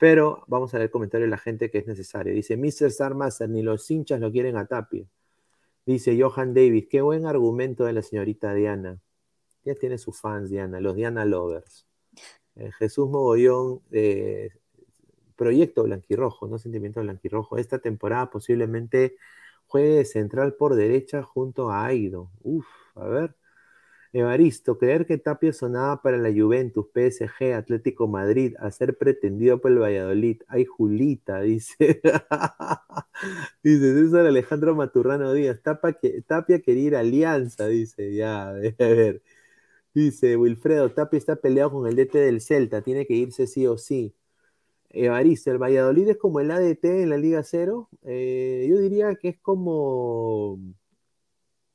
pero vamos a leer comentarios de la gente que es necesario. Dice, Mr. Star Master, ni los hinchas lo quieren a Tapia. Dice Johan Davis, qué buen argumento de la señorita Diana. Ya tiene sus fans, Diana, los Diana Lovers. Eh, Jesús Mogollón, Proyecto Blanquirrojo, no Sentimiento Blanquirrojo. Esta temporada posiblemente Juegue central por derecha junto a Aido. Uf, a ver. Evaristo, creer que Tapia sonaba para la Juventus, PSG, Atlético Madrid, a ser pretendido por el Valladolid. Ay, Julita, dice. dice César Alejandro Maturrano Díaz. Tapia quería ir a Alianza, dice. Ya, a ver. Dice Wilfredo, Tapia está peleado con el DT del Celta, tiene que irse sí o sí. Evaristo, el Valladolid es como el ADT en la Liga Cero. Eh, yo diría que es como.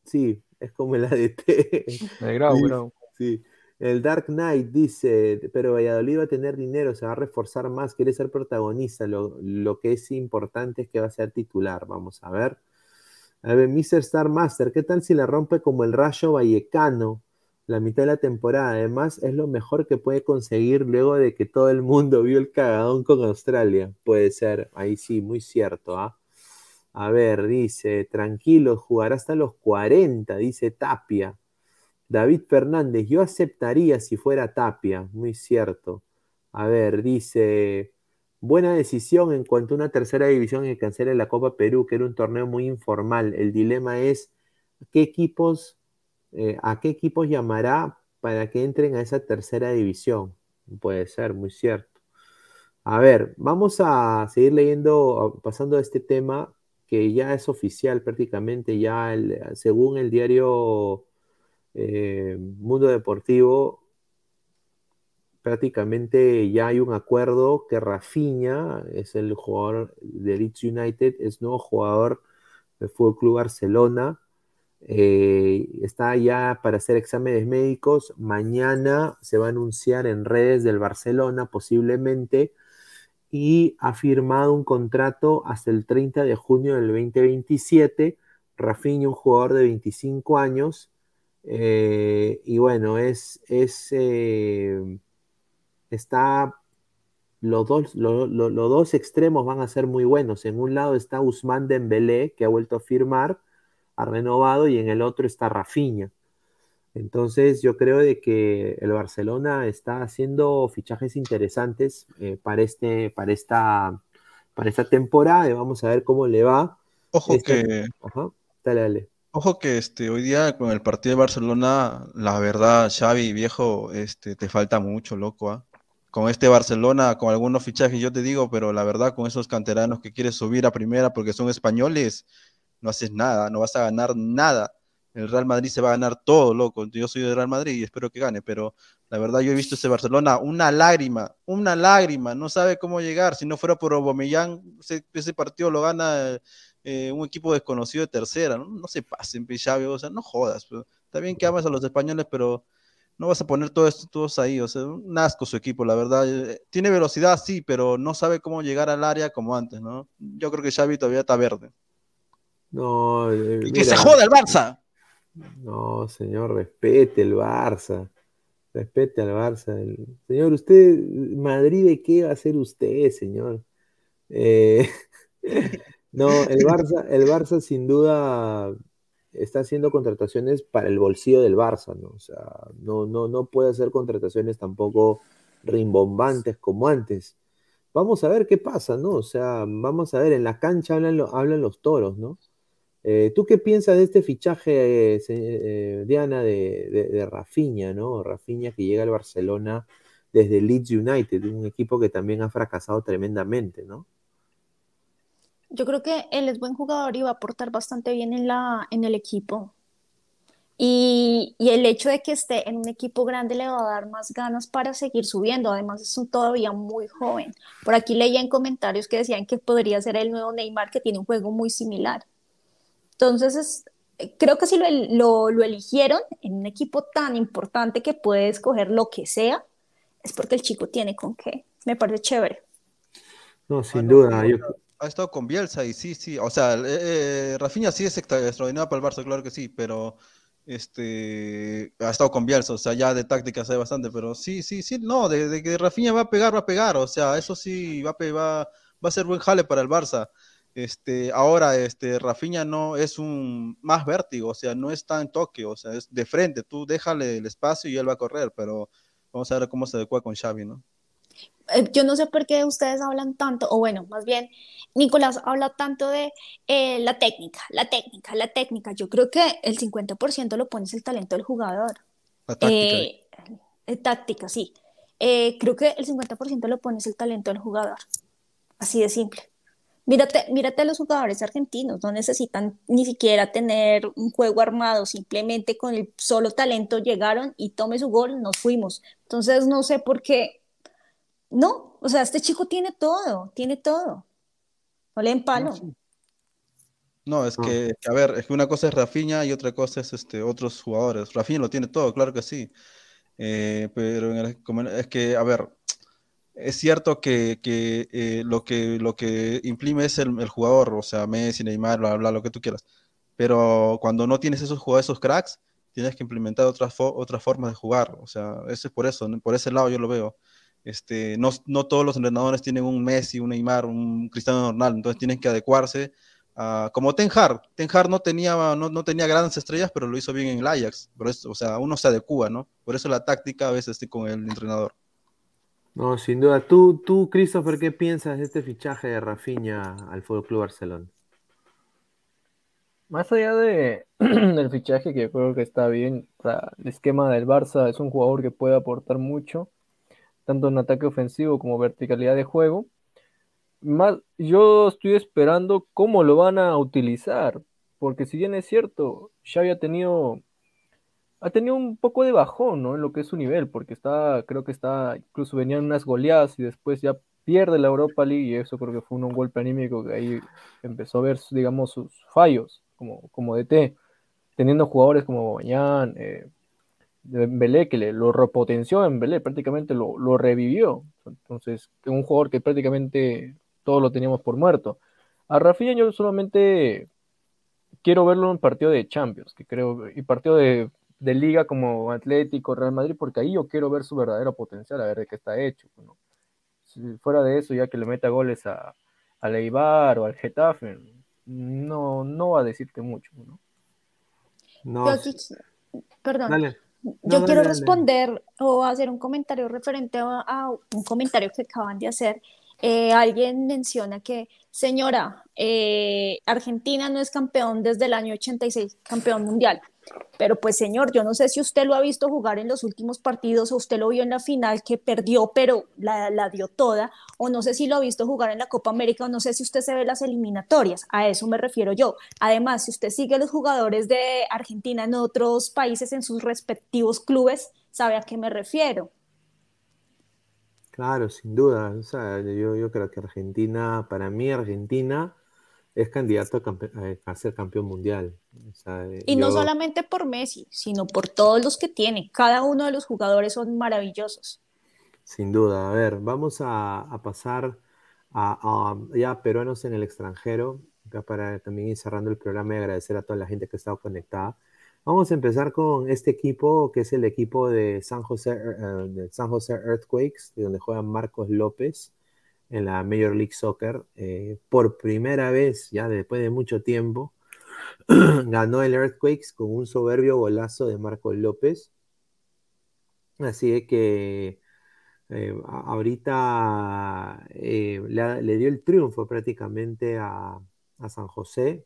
Sí, es como el ADT. El Grau, sí, El Dark Knight dice: Pero Valladolid va a tener dinero, se va a reforzar más, quiere ser protagonista. Lo, lo que es importante es que va a ser titular. Vamos a ver. A ver, Mr. Star Master, ¿qué tal si la rompe como el Rayo Vallecano? La mitad de la temporada. Además, es lo mejor que puede conseguir luego de que todo el mundo vio el cagadón con Australia. Puede ser, ahí sí, muy cierto. ¿ah? A ver, dice, tranquilo, jugará hasta los 40, dice Tapia. David Fernández, yo aceptaría si fuera Tapia, muy cierto. A ver, dice, buena decisión en cuanto a una tercera división que cancele la Copa Perú, que era un torneo muy informal. El dilema es, ¿qué equipos eh, ¿a qué equipos llamará para que entren a esa tercera división? Puede ser, muy cierto. A ver, vamos a seguir leyendo, pasando a este tema que ya es oficial prácticamente, ya según el diario eh, Mundo Deportivo, prácticamente ya hay un acuerdo que Rafinha es el jugador de Leeds United, es nuevo jugador del Fútbol Club Barcelona eh, está ya para hacer exámenes médicos. Mañana se va a anunciar en redes del Barcelona posiblemente y ha firmado un contrato hasta el 30 de junio del 2027. Rafinha, un jugador de 25 años. Eh, y bueno, es, es eh, está los dos, los dos extremos van a ser muy buenos. En un lado está Usman Dembélé, que ha vuelto a firmar, ha renovado y en el otro está Rafinha. Entonces yo creo de que el Barcelona está haciendo fichajes interesantes eh, para, este, para, esta, para esta temporada vamos a ver cómo le va. Ojo este, que... dale, dale. Ojo que este, hoy día con el partido de Barcelona, la verdad, Xavi, viejo, este, te falta mucho, loco. ¿ah? Con este Barcelona, con algunos fichajes, yo te digo, pero la verdad, con esos canteranos que quieres subir a primera porque son españoles, no haces nada, no vas a ganar nada. El Real Madrid se va a ganar todo, loco. Yo soy de Real Madrid y espero que gane, pero la verdad yo he visto ese Barcelona, una lágrima, una lágrima, no sabe cómo llegar. Si no fuera por Aubameyang, ese, partido lo gana eh, un equipo desconocido de tercera. No, se pasen, Xavi, o sea, no jodas. Pero, está bien que amas a los españoles, pero no vas a poner todo esto todos ahí. O sea, un su equipo, la verdad. Eh, tiene velocidad, sí, pero no sabe cómo llegar al área como antes, ¿no? Yo creo que Xavi todavía está verde. No, eh, que se joda el Barça. No, señor, respete el Barça. Respete al Barça. señor, usted, Madrid, ¿de qué va a ser usted, señor? Eh, no, el Barça, el Barça sin duda está haciendo contrataciones para el bolsillo del Barça, ¿no? O sea, no, no, no puede hacer contrataciones tampoco rimbombantes como antes. Vamos a ver qué pasa, ¿no? O sea, vamos a ver, en la cancha hablan, hablan los toros, ¿no? Eh, ¿Tú qué piensas de este fichaje, eh, Diana, de, de, Rafinha, ¿no? Rafinha que llega al Barcelona desde Leeds United, un equipo que también ha fracasado tremendamente, ¿no? Yo creo que él es buen jugador y va a aportar bastante bien en, la, en el equipo. Y, y, el hecho de que esté en un equipo grande le va a dar más ganas para seguir subiendo. Además, es un todavía muy joven. Por aquí leía en comentarios que decían que podría ser el nuevo Neymar, que tiene un juego muy similar. Entonces, es, creo que si lo, lo, lo, eligieron en un equipo tan importante que puede escoger lo que sea, es porque el chico tiene con qué. Me parece chévere. No, sin duda. Ha estado con Bielsa y sí, sí. O sea, eh, eh Rafinha sí es extraordinario para el Barça, claro que sí, pero este ha estado con Bielsa, o sea, ya de táctica sabe bastante, pero sí, sí, sí, no, de, que Rafinha va a pegar, va a pegar, o sea, eso sí, va a, va, va a ser buen jale para el Barça. Este, ahora, este, Rafinha no es un más vértigo, o sea, no está en toque, o sea, es de frente, tú déjale el espacio y él va a correr, pero vamos a ver cómo se adecua con Xavi, ¿no? Eh, yo no sé por qué ustedes hablan tanto, o bueno, más bien, Nicolás habla tanto de eh, la técnica, la técnica, la técnica. Yo creo que el 50% lo pones el talento del jugador. La táctica. Eh, táctica, sí. creo que el 50% lo pones el talento del jugador. Así de simple. Mírate, mírate a los jugadores argentinos, no necesitan ni siquiera tener un juego armado, simplemente con el solo talento llegaron y tome su gol, nos fuimos. Entonces no sé por qué no, o sea, este chico tiene todo, tiene todo. No le palo. No, es que, a ver, es que una cosa es Rafinha y otra cosa es este, otros jugadores. Rafinha lo tiene todo, claro que sí. Eh, pero es que, a ver, es cierto que, eh, lo que lo imprime es el, jugador, o sea, Messi, Neymar, bla, lo que tú quieras. Pero cuando no tienes esos jugadores, cracks, tienes que implementar otras, formas de jugar. O sea, eso es por eso, por ese lado yo lo veo. Este, no, todos los entrenadores tienen un Messi, un Neymar, un Cristiano Ronaldo, entonces tienen que adecuarse a, como Ten Hag. Ten Hag no tenía, grandes estrellas, pero lo hizo bien en el Ajax. Por eso, o sea, uno se adecua, ¿no? Por eso la táctica a veces estoy con el entrenador. No, sin duda. Tú, tú, Christopher, ¿qué piensas de este fichaje de Rafinha al Fútbol Barcelona? Más allá de, del fichaje, que yo creo que está bien, el esquema del Barça es un jugador que puede aportar mucho tanto en ataque ofensivo como verticalidad de juego. Más, yo estoy esperando cómo lo van a utilizar, porque si bien es cierto, Xavi ha tenido ha tenido un poco de bajón, ¿no? En lo que es su nivel, porque está, creo que está, incluso venían unas goleadas y después ya pierde la Europa League y eso creo que fue un, golpe anímico que ahí empezó a ver, digamos, sus fallos como, como DT, teniendo jugadores como Bañán, eh, Belé, que le, lo repotenció en Belé, prácticamente lo, lo, revivió. Entonces, un jugador que prácticamente todos lo teníamos por muerto. A Rafinha yo solamente quiero verlo en un partido de Champions, que creo, y partido de, de, Liga como Atlético, Real Madrid, porque ahí yo quiero ver su verdadero potencial, a ver de qué está hecho. Si fuera de eso, ya que le meta goles a, a Leibar o al Getafe, no, no va a decirte mucho. ¿no? no perdón. Dale. Yo quiero responder o hacer un comentario referente a, un comentario que acaban de hacer. Eh, alguien menciona que, señora, eh, Argentina no es campeón desde el año 86, campeón mundial. Pero pues señor, yo no sé si usted lo ha visto jugar en los últimos partidos o usted lo vio en la final que perdió, pero la, dio toda, o no sé si lo ha visto jugar en la Copa América, o no sé si usted se ve las eliminatorias, a eso me refiero yo. Además, si usted sigue los jugadores de Argentina en otros países, en sus respectivos clubes, sabe a qué me refiero. Claro, sin duda. O sea, yo creo que Argentina, para mí Argentina es candidato a, ser campeón mundial. y no solamente por Messi, sino por todos los que tiene. Cada uno de los jugadores son maravillosos. Sin duda. A ver, vamos a, pasar a, ya peruanos en el extranjero, para también ir cerrando el programa y agradecer a toda la gente que ha estado conectada. Vamos a empezar con este equipo, que es el equipo de San José, eh, de San José Earthquakes, de donde juega Marcos López en la Major League Soccer. Eh, por primera vez, ya después de mucho tiempo, ganó el Earthquakes con un soberbio golazo de Marcos López. Así que eh, ahorita eh, le, dio el triunfo prácticamente a, San José.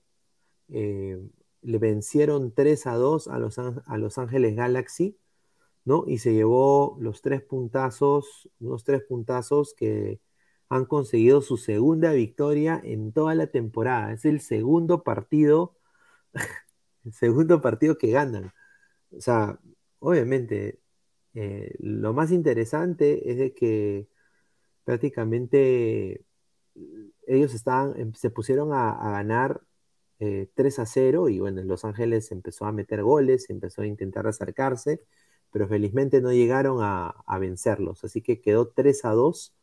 le vencieron 3 a 2 a Los, a Los Ángeles Galaxy, ¿no? Y se llevó los tres puntazos, unos tres puntazos que han conseguido su segunda victoria en toda la temporada. Es el segundo partido, el segundo partido que ganan. o sea, obviamente, eh, lo más interesante es de que prácticamente ellos estaban, em, se pusieron a, ganar 3 a 0 y bueno, Los Ángeles empezó a meter goles, empezó a intentar acercarse, pero felizmente no llegaron a, a vencerlos, así que quedó 3 a 2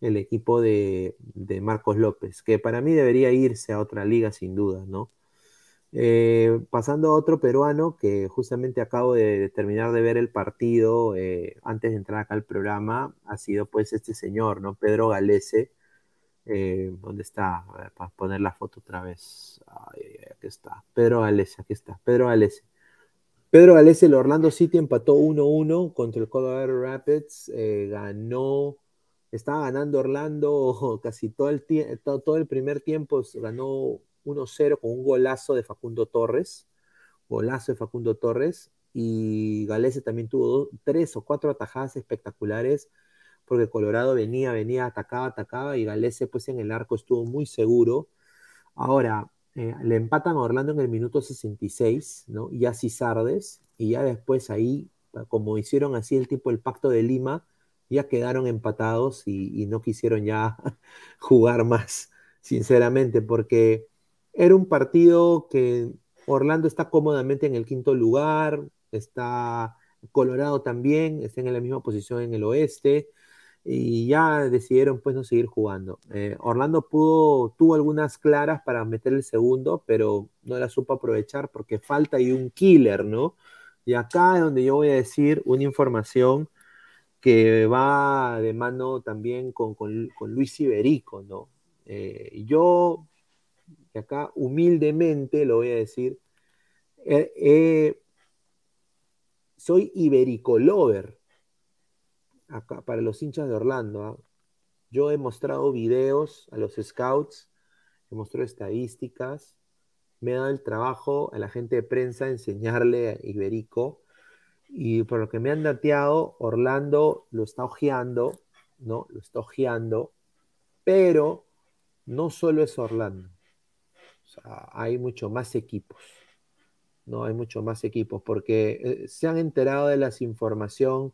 el equipo de, Marcos López, que para mí debería irse a otra liga sin duda, ¿no? Eh, pasando a otro peruano que justamente acabo de, terminar de ver el partido eh, antes de entrar acá al programa, ha sido pues este señor, ¿no? Pedro Galese. Eh, ¿Dónde está? Para poner la foto otra vez. aquí está. Pedro Galese, aquí está. Pedro Galese. Pedro Galese, el Orlando City empató 1-1 contra el Colorado Rapids. ganó estaba ganando Orlando casi todo el, todo, el primer tiempo, ganó 1-0 con un golazo de Facundo Torres, golazo de Facundo Torres, y Galese también tuvo tres o cuatro atajadas espectaculares, porque Colorado venía, venía, atacaba, atacaba, y Galese pues en el arco estuvo muy seguro. Ahora, eh, le empatan a Orlando en el minuto 66, ¿no? Y así Sardes, y ya después ahí, como hicieron así el tipo el pacto de Lima, ya quedaron empatados y, no quisieron ya jugar más, sinceramente, porque era un partido que Orlando está cómodamente en el quinto lugar, está Colorado también, está en la misma posición en el oeste, y ya decidieron pues no seguir jugando. Eh, Orlando tuvo algunas claras para meter el segundo, pero no la supo aprovechar porque falta ahí un killer, ¿no? Y acá es donde yo voy a decir una información que va de mano también con, Luis Iberico, ¿no? Eh, yo, acá humildemente lo voy a decir, eh, eh, soy Iberico Lover, acá para los hinchas de Orlando. ¿ah? Yo he mostrado videos a los scouts, he mostrado estadísticas, me he dado el trabajo a la gente de prensa enseñarle a Iberico y por lo que me han dateado, Orlando lo está ojeando, ¿no? Lo está ojeando, pero no solo es Orlando. O sea, hay mucho más equipos. No hay mucho más equipos porque eh, se han enterado de las información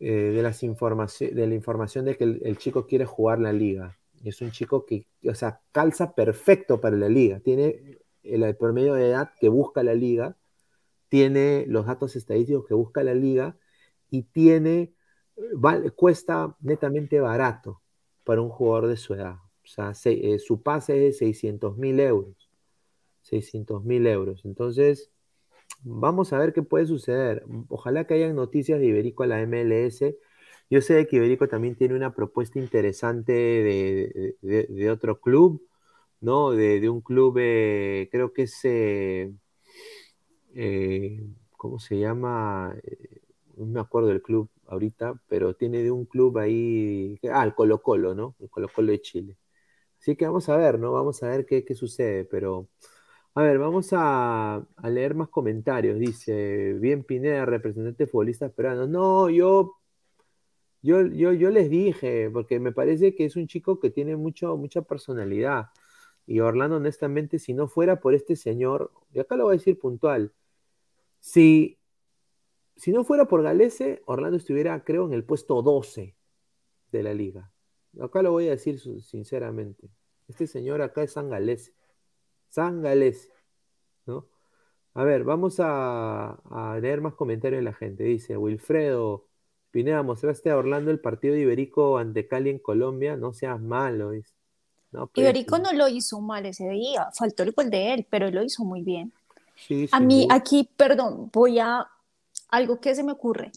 eh, de las de la información de que el, chico quiere jugar la liga. Es un chico que, o sea, calza perfecto para la liga. Tiene el promedio de edad que busca la liga tiene los datos estadísticos que busca la liga y tiene, cuesta netamente barato para un jugador de su edad. O sea, eh, su pase es de 600 mil euros. 600 mil euros. Entonces, vamos a ver qué puede suceder. Ojalá que hayan noticias de Iberico a la MLS. Yo sé que Iberico también tiene una propuesta interesante de, otro club, ¿no? De, un club, eh, creo que es eh, eh, ¿cómo se llama? Eh, no me acuerdo del club ahorita, pero tiene de un club ahí, ah, el Colo Colo, ¿no? El Colo Colo de Chile. Así que vamos a ver, ¿no? Vamos a ver qué, sucede, pero... A ver, vamos a, leer más comentarios. Dice, bien Pineda, representante futbolista esperando. No, yo, yo, yo, yo les dije, porque me parece que es un chico que tiene mucho, mucha personalidad. Y Orlando, honestamente, si no fuera por este señor, y acá lo voy a decir puntual, si, si no fuera por Galese, Orlando estuviera, creo, en el puesto 12 de la liga. Acá lo voy a decir sinceramente. Este señor acá es San Galese. San Galese. ¿no? A ver, vamos a, leer más comentarios de la gente. Dice, Wilfredo, Pineda, mostraste a Orlando el partido de Iberico ante Cali en Colombia. No seas malo. No, Iberico no lo hizo mal ese día. Faltó el gol de él, pero lo hizo muy bien a mí aquí, perdón, voy a algo que se me ocurre.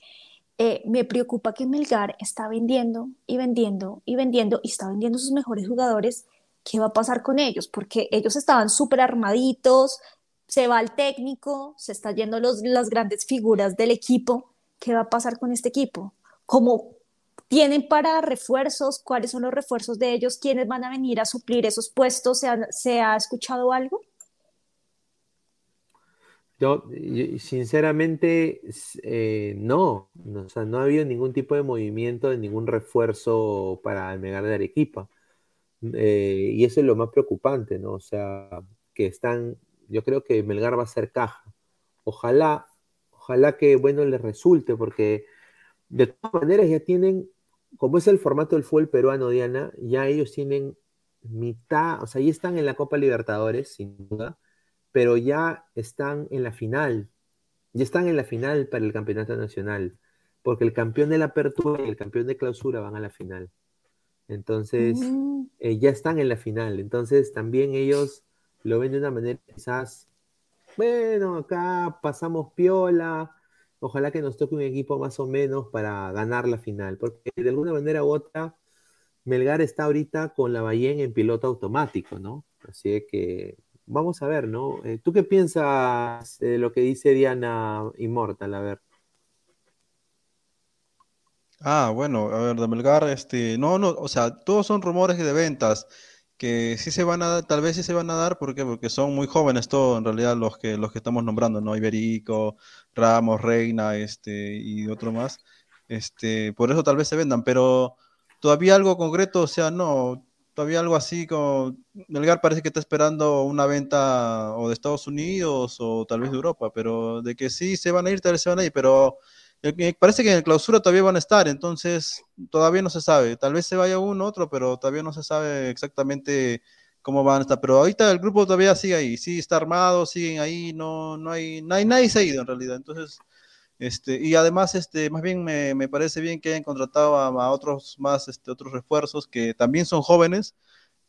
Eh, me preocupa que Melgar está vendiendo y vendiendo y vendiendo y está vendiendo sus mejores jugadores. ¿Qué va a pasar con ellos? Porque ellos estaban súper armaditos, se va el técnico, se están yendo los, las grandes figuras del equipo. ¿Qué va a pasar con este equipo? ¿Cómo tienen para refuerzos? ¿Cuáles son los refuerzos de ellos? ¿Quiénes van a venir a suplir esos puestos? ¿Se ¿se ha escuchado algo? Yo, sinceramente, eh, no, o sea, no ha habido ningún tipo de movimiento, de ningún refuerzo para el Melgar de Arequipa. Eh, y eso es lo más preocupante, ¿no? O sea, que están, yo creo que Melgar va a ser caja. Ojalá, ojalá que, bueno, les resulte, porque de todas maneras ya tienen, como es el formato del fútbol peruano, Diana, ya ellos tienen mitad, o sea, ya están en la Copa Libertadores, sin duda, pero ya están en la final, ya están en la final para el campeonato nacional, porque el campeón de la apertura y el campeón de clausura van a la final. Entonces, Mm. eh, ya están en la final. Entonces, también ellos lo ven de una manera quizás, bueno, acá pasamos piola, ojalá que nos toque un equipo más o menos para ganar la final, porque de alguna manera u otra, Melgar está ahorita con la Bayén en piloto automático, ¿no? Así es que vamos a ver, ¿no? Eh, ¿Tú qué piensas de lo que dice Diana Immortal? A ver. Ah, bueno, a ver, de Melgar, este, no, no, o sea, todos son rumores de ventas que sí se van a dar, tal vez sí se van a dar, ¿por? Porque son muy jóvenes todos, en realidad, los que, los que estamos nombrando, ¿no? Iberico, Ramos, Reina, este, y otro más, este, por eso tal vez se vendan, pero todavía algo concreto, o sea, no, todavía algo así como, Melgar parece que está esperando una venta o de Estados Unidos o tal vez de Europa, pero de que sí se van a ir, tal vez se van a ir, pero... Eh, eh, Parece que en el clausura todavía van a estar, entonces todavía no se sabe. Tal vez se vaya uno otro, pero todavía no se sabe exactamente cómo van a estar. Pero ahorita el grupo todavía sigue ahí, sí está armado, siguen ahí, no, no hay, nadie, nadie se ha ido en realidad. Entonces, este, y además, este, más bien me, me parece bien que hayan contratado a, a otros más, este, otros refuerzos que también son jóvenes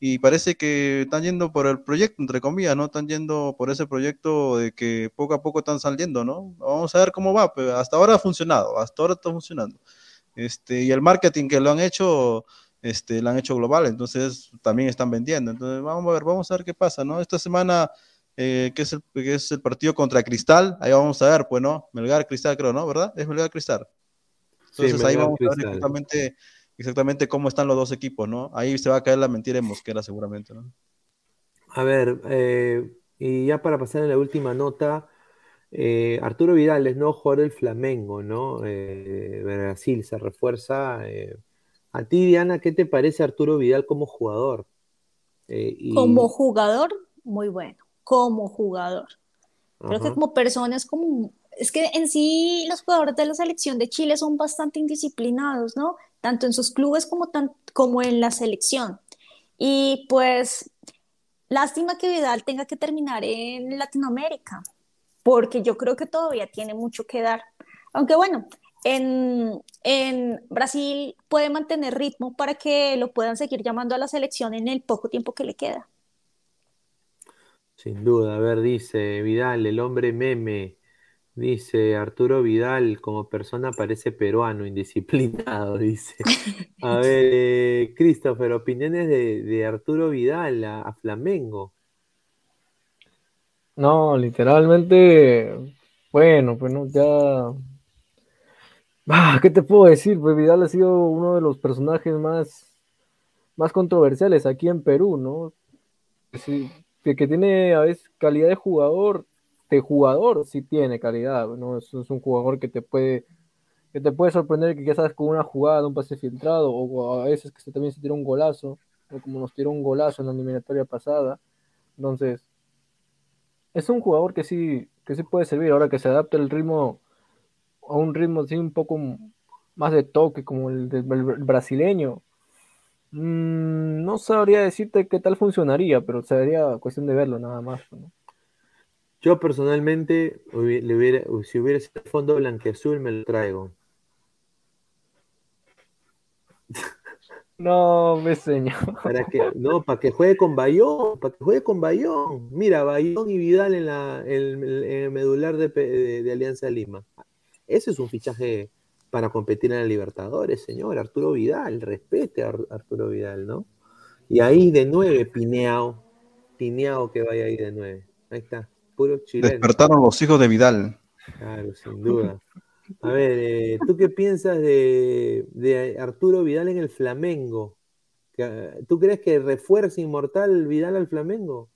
y parece que están yendo por el proyecto, entre comillas, ¿no? Están yendo por ese proyecto de que poco a poco están saliendo, ¿no? Vamos a ver cómo va, pero hasta ahora ha funcionado, hasta ahora está funcionando. Este, y el marketing que lo han hecho, este, lo han hecho global, entonces también están vendiendo. Entonces, vamos a ver, vamos a ver qué pasa, ¿no? Esta semana, eh, que es el, que es el partido contra Cristal, ahí vamos a ver, pues, ¿no? Melgar Cristal, creo, ¿no? ¿Verdad? Es Melgar Cristal. Entonces ahí vamos a ver exactamente, exactamente cómo están los dos equipos, ¿no? Ahí se va a caer la mentira en Mosquera seguramente, ¿no? A ver, eh, y ya para pasar a la última nota, eh, Arturo Vidal es nuevo jugador del Flamengo, ¿no? Eh, Brasil se refuerza. eh. A ti, Diana, ¿qué te parece Arturo Vidal como jugador? Eh, y- Como jugador, muy bueno. Como jugador. Creo que como persona es como, es que en sí los jugadores de la selección de Chile son bastante indisciplinados, ¿no? Tanto en sus clubes como, tan, como en la selección. Y pues, lástima que Vidal tenga que terminar en Latinoamérica, porque yo creo que todavía tiene mucho que dar. Aunque bueno, en, en Brasil puede mantener ritmo para que lo puedan seguir llamando a la selección en el poco tiempo que le queda. Sin duda, a ver, dice Vidal, el hombre meme. Dice Arturo Vidal, como persona parece peruano, indisciplinado, dice. A ver, eh, Christopher, opiniones de, de Arturo Vidal a, a Flamengo. No, literalmente, bueno, pues no, ya. Ah, ¿qué te puedo decir? Pues Vidal ha sido uno de los personajes más, más controversiales aquí en Perú, ¿no? Sí, que, tiene a veces calidad de jugador, de jugador sí tiene calidad, ¿no? Es, un jugador que te puede, que te puede sorprender que quizás con una jugada, un pase filtrado, o a veces que también se tira un golazo, o como nos tiró un golazo en la eliminatoria pasada. Entonces, es un jugador que sí, que sí puede servir ahora que se adapta el ritmo a un ritmo así un poco más de toque como el del el brasileño. Mm, no sabría decirte qué tal funcionaría, pero sería cuestión de verlo nada más. ¿no? Yo personalmente, hubi- le hubiera, si hubiera sido fondo blanqueazul, me lo traigo. No, me señor. Para que, no, para que juegue con Bayón, para que juegue con Bayón. Mira, Bayón y Vidal en, la, en, el- en el medular de, de- de Alianza Lima. Ese es un fichaje para competir en la Libertadores, señor. Arturo Vidal, respete a Ar- Arturo Vidal, ¿no? Y ahí de nueve, Pineao. Pineao que vaya ahí de nueve. Ahí está, puro chileno. Despertaron los hijos de Vidal. Claro, sin duda. A ver, eh, ¿tú qué piensas de, de Arturo Vidal en el Flamengo? ¿Tú crees que refuerza inmortal Vidal al Flamengo?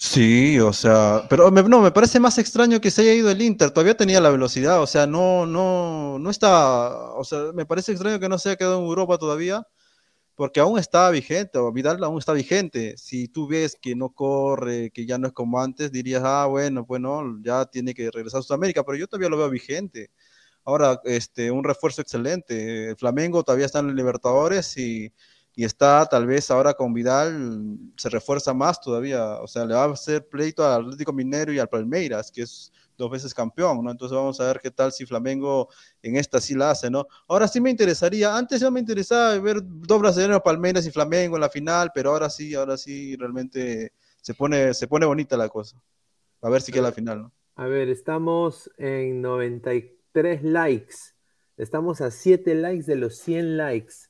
Sí, o sea, pero no, me parece más extraño que se haya ido el Inter, todavía tenía la velocidad, o sea, no, no, no está, o sea, me parece extraño que no se haya quedado en Europa todavía, porque aún está vigente, o Vidal aún está vigente. Si tú ves que no corre, que ya no es como antes, dirías, ah, bueno, bueno, ya tiene que regresar a Sudamérica, pero yo todavía lo veo vigente. Ahora, este, un refuerzo excelente. El Flamengo todavía está en Libertadores y, y está tal vez ahora con Vidal, se refuerza más todavía. O sea, le va a hacer pleito al Atlético Minero y al Palmeiras, que es dos veces campeón, ¿no? Entonces vamos a ver qué tal si Flamengo en esta sí la hace, ¿no? Ahora sí me interesaría, antes ya me interesaba ver dos brasileños, Palmeiras y Flamengo en la final, pero ahora sí, ahora sí realmente se pone, se pone bonita la cosa. A ver si queda la final. A ver, estamos en 93 likes. Estamos a 7 likes de los 100 likes.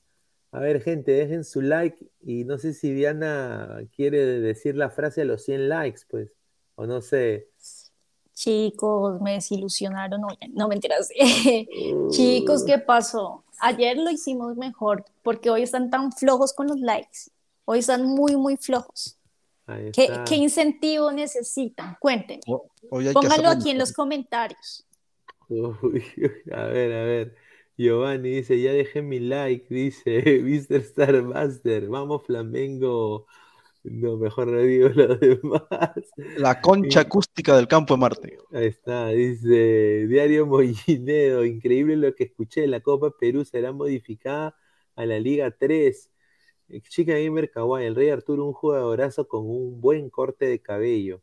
A ver, gente, dejen su like y no sé si Diana quiere decir la frase de los 100 likes, pues, o no sé. Chicos, me desilusionaron. No, no mentiras. Chicos, ¿qué pasó? Ayer lo hicimos mejor porque hoy están tan flojos con los likes. Hoy están muy, muy flojos. ¿Qué, ¿Qué, incentivo necesitan? Cuéntenme. Pónganlo aquí en los comentarios. Uy, a ver, a ver. Giovanni dice, ya dejé mi like, dice Mr. Star Master. Vamos, Flamengo. No, mejor no digo lo demás. La concha acústica del campo de Marte. Ahí está, dice Diario Mollinedo, increíble lo que escuché, la Copa Perú será modificada a la Liga 3. Chica Gamer Kawaii, el Rey Arturo, un jugadorazo con un buen corte de cabello.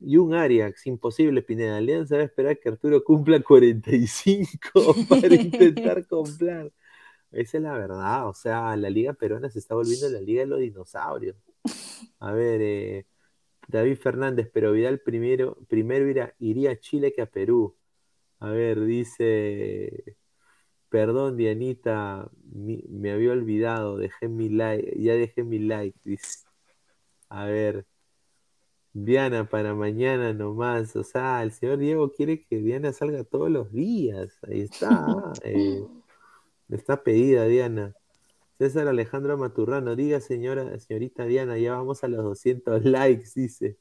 Y un Ariax, imposible, Pineda. Alianza va a esperar que Arturo cumpla 45 para intentar comprar. Esa es la verdad, o sea, la Liga Peruana se está volviendo la Liga de los Dinosaurios. A ver, eh, David Fernández, pero Vidal primero, primero iría, a Chile que a Perú. A ver, dice, perdón Dianita, me había olvidado, dejé mi like, ya dejé mi like, dice. A ver, Diana para mañana nomás, o sea, el señor Diego quiere que Diana salga todos los días, ahí está, eh, está pedida Diana. César Alejandro Maturrano, diga señora, señorita Diana, ya vamos a los 200 likes, dice.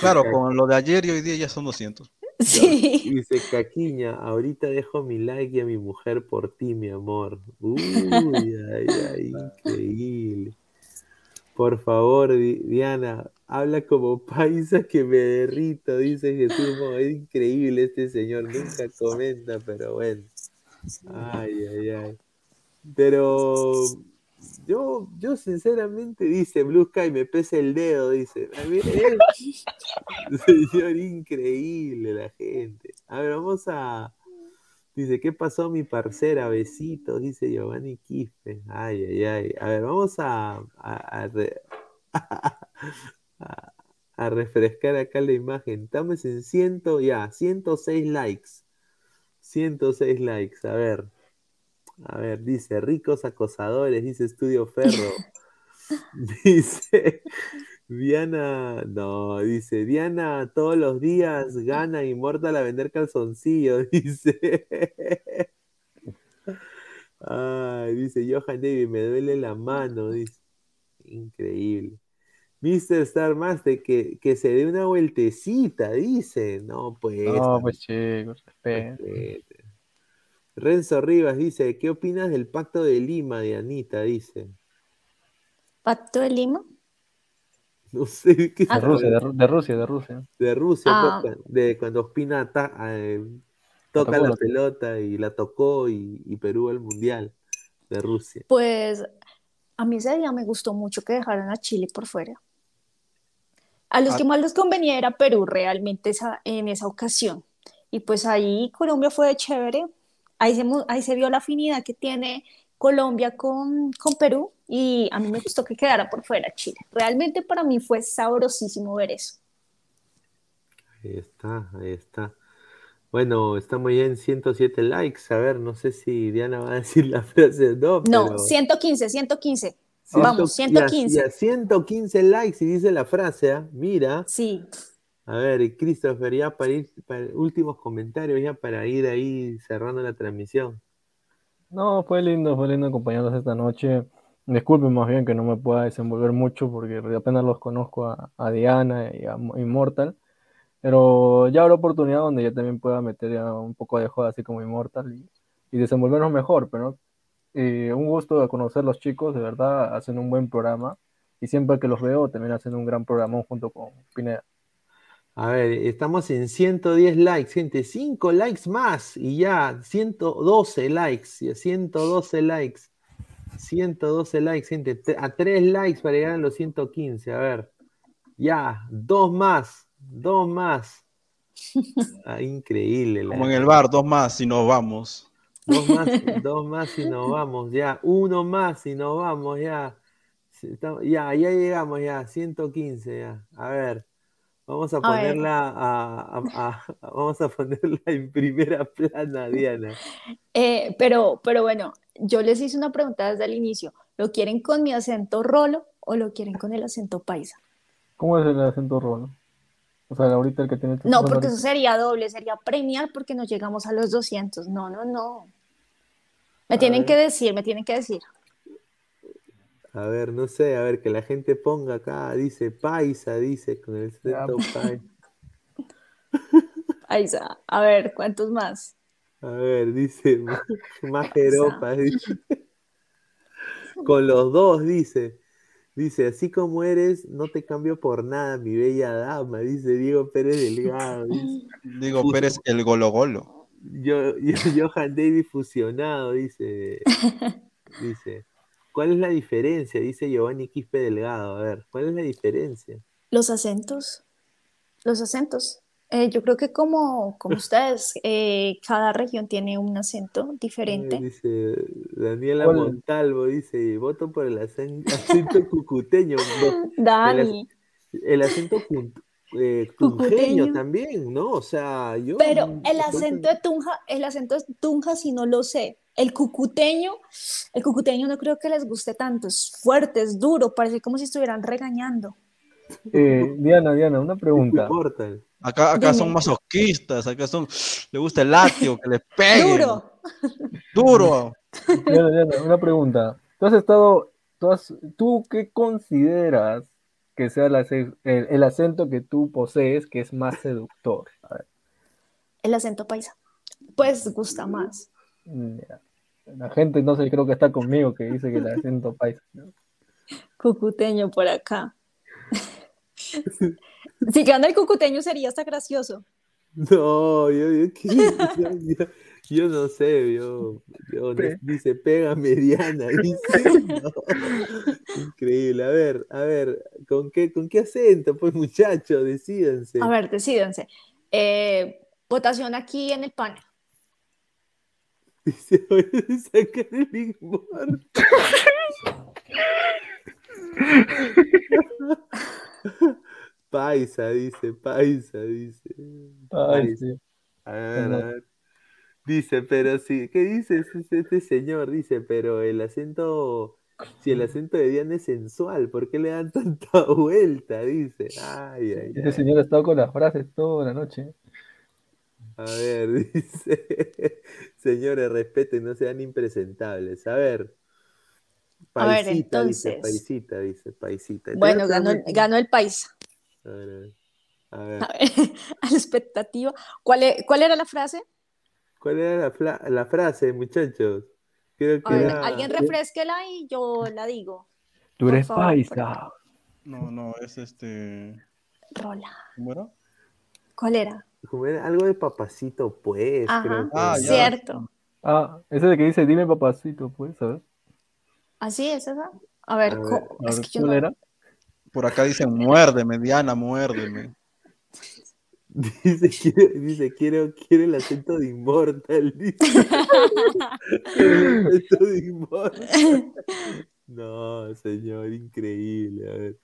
claro, con lo de ayer y hoy día ya son 200. Sí. Dice Caquiña, ahorita dejo mi like y a mi mujer por ti, mi amor. Uy, ay, ay, increíble. Por favor, Diana, habla como paisa que me derrito, dice Jesús. es increíble este señor, nunca comenta, pero bueno. Ay, ay, ay. Pero yo, yo sinceramente, dice Blue Sky, me pesa el dedo, dice. Señor, increíble la gente. A ver, vamos a. Dice, ¿qué pasó mi parcera? Besitos, dice Giovanni Quispe. Ay, ay, ay. A ver, vamos a, refrescar acá la imagen. Estamos en ciento, ya, 106 likes. 106 likes, a ver. A ver, dice, ricos acosadores, dice Estudio Ferro. dice, Diana, no, dice, Diana todos los días gana Inmortal a vender calzoncillos, dice. Ay, dice Johan David, me duele la mano, dice. Increíble. Mr. Star Master, que, que se dé una vueltecita, dice. No, pues. No, pues chicos, Renzo Rivas dice, ¿qué opinas del pacto de Lima, Dianita? Dice. ¿Pacto de Lima? No sé qué de, Rusia, de, Rusia, de Rusia. De Rusia, ah. de cuando Ospina eh, toca la pelota y la tocó y, y Perú el mundial de Rusia. Pues a mí ese día me gustó mucho que dejaran a Chile por fuera. A los ah. que más les convenía era Perú realmente esa, en esa ocasión. Y pues ahí Colombia fue de chévere, ahí se, ahí se vio la afinidad que tiene Colombia con, con, Perú y a mí me gustó que quedara por fuera Chile. Realmente para mí fue sabrosísimo ver eso. Ahí está, ahí está. Bueno, estamos ya en 107 likes. A ver, no sé si Diana va a decir la frase no. No, 115, 115. Vamos, 115. Ya, 115 likes y dice la frase, ¿ah? mira. Sí. A ver, Christopher, ya para ir, para últimos comentarios, ya para ir ahí cerrando la transmisión. No, fue lindo, fue lindo acompañarlos esta noche. Disculpen más bien que no me pueda desenvolver mucho porque apenas los conozco a, Diana y a Immortal. Pero ya habrá oportunidad donde yo también pueda meter un poco de joda así como Immortal y, y desenvolvernos mejor, pero eh, un gusto de conocer los chicos, de verdad, hacen un buen programa. Y siempre que los veo, también hacen un gran programa junto con Pineda. A ver, estamos en 110 likes, gente. 5 likes más y ya. 112 likes. Ya, 112 likes. 112 likes, gente. A 3 likes para llegar a los 115. A ver. Ya. Dos más. Dos más. Ah, increíble. Como en el bar, dos más y nos vamos. Dos más, dos más y nos vamos. Ya. Uno más y nos vamos. Ya. Ya, ya llegamos. Ya. 115. Ya. A ver. Vamos a, ponerla a, vamos a ponerla en primera plana, Diana. Eh, pero, pero bueno, yo les hice una pregunta desde el inicio. ¿Lo quieren con mi acento rolo o lo quieren con el acento paisa? ¿Cómo es el acento rolo? O sea, ahorita el que tiene... No, porque eso sería doble, sería premiar porque nos llegamos a los 200. No, no, no. Me tienen que decir, me tienen que decir. A ver, no sé, a ver, que la gente ponga acá, dice paisa, dice con el acento paisa. Paisa, a ver, ¿cuántos más? A ver, dice más Europa, Con los dos, dice. Dice, así como eres, no te cambio por nada, mi bella dama, dice Diego Pérez Delgado. Diego Pérez el Golo Golo. Yo, Johan David fusionado, dice. Dice. ¿Cuál es la diferencia? Dice Giovanni Quispe Delgado. A ver, ¿cuál es la diferencia? Los acentos. Los acentos. Eh, yo creo que como, como ustedes, eh, cada región tiene un acento diferente. dice Daniela Montalvo, dice, voto por el acento, cucuteño. Dani. El, acento eh, tunjeño también, ¿no? O sea, yo... Pero el acento de Tunja, el acento de Tunja si no lo sé. El cucuteño, el cucuteño no creo que les guste tanto, es fuerte, es duro, parece como si estuvieran regañando. Eh, Diana, Diana, una pregunta. Acá, acá son masoquistas, acá son, le gusta el látigo, que les peguen. Duro. Duro. Diana, Diana, una pregunta. Tú has estado, tú, ¿tú qué consideras que sea el, acento que tú posees que es más seductor? El acento paisa. Pues gusta más. La gente no sé, creo que está conmigo que dice que el acento paisa. Cucuteño por acá. si gana el cucuteño sería hasta gracioso. No, yo, yo, no sé, yo, dice pega mediana, Increíble, a ver, a ver, ¿con qué, con qué acento? Pues muchachos, decídense. A ver, decídense. Eh, votación aquí en el panel. Dice, voy a sacar el Paisa, dice, paisa, dice. Paisa. A ver, a ver. Dice, pero sí, ¿qué dice este señor? Dice, pero el acento, si el acento de Diana es sensual, ¿por qué le dan tanta vuelta? Dice, ay, ay. Ese señor ha estado con las frases toda la noche. A ver, dice, señores, respeten, no sean impresentables. A ver, paisita, a ver, entonces. dice, paisita, dice, paisita. Bueno, ganó, ganó, el país. A ver, a ver. A, ver, a la expectativa. ¿Cuál, e, ¿Cuál, era la frase? ¿Cuál era la, la frase, muchachos? Creo que ver, Alguien refresquela y yo la digo. Tú eres paisa. No, no, es este. Rola. ¿Cómo era? ¿Cuál era? algo de papacito, pues. creo Ah, cierto. Ah, ese de que dice, dime papacito, pues, ¿sabes? Así es esa. A ver, a es que era? Por acá dicen, muérdeme, Diana, muérdeme. Dice, quiero, dice, quiero, quiero el acento de Immortal. Dice. el acento de Immortal. No, señor, increíble. A ver.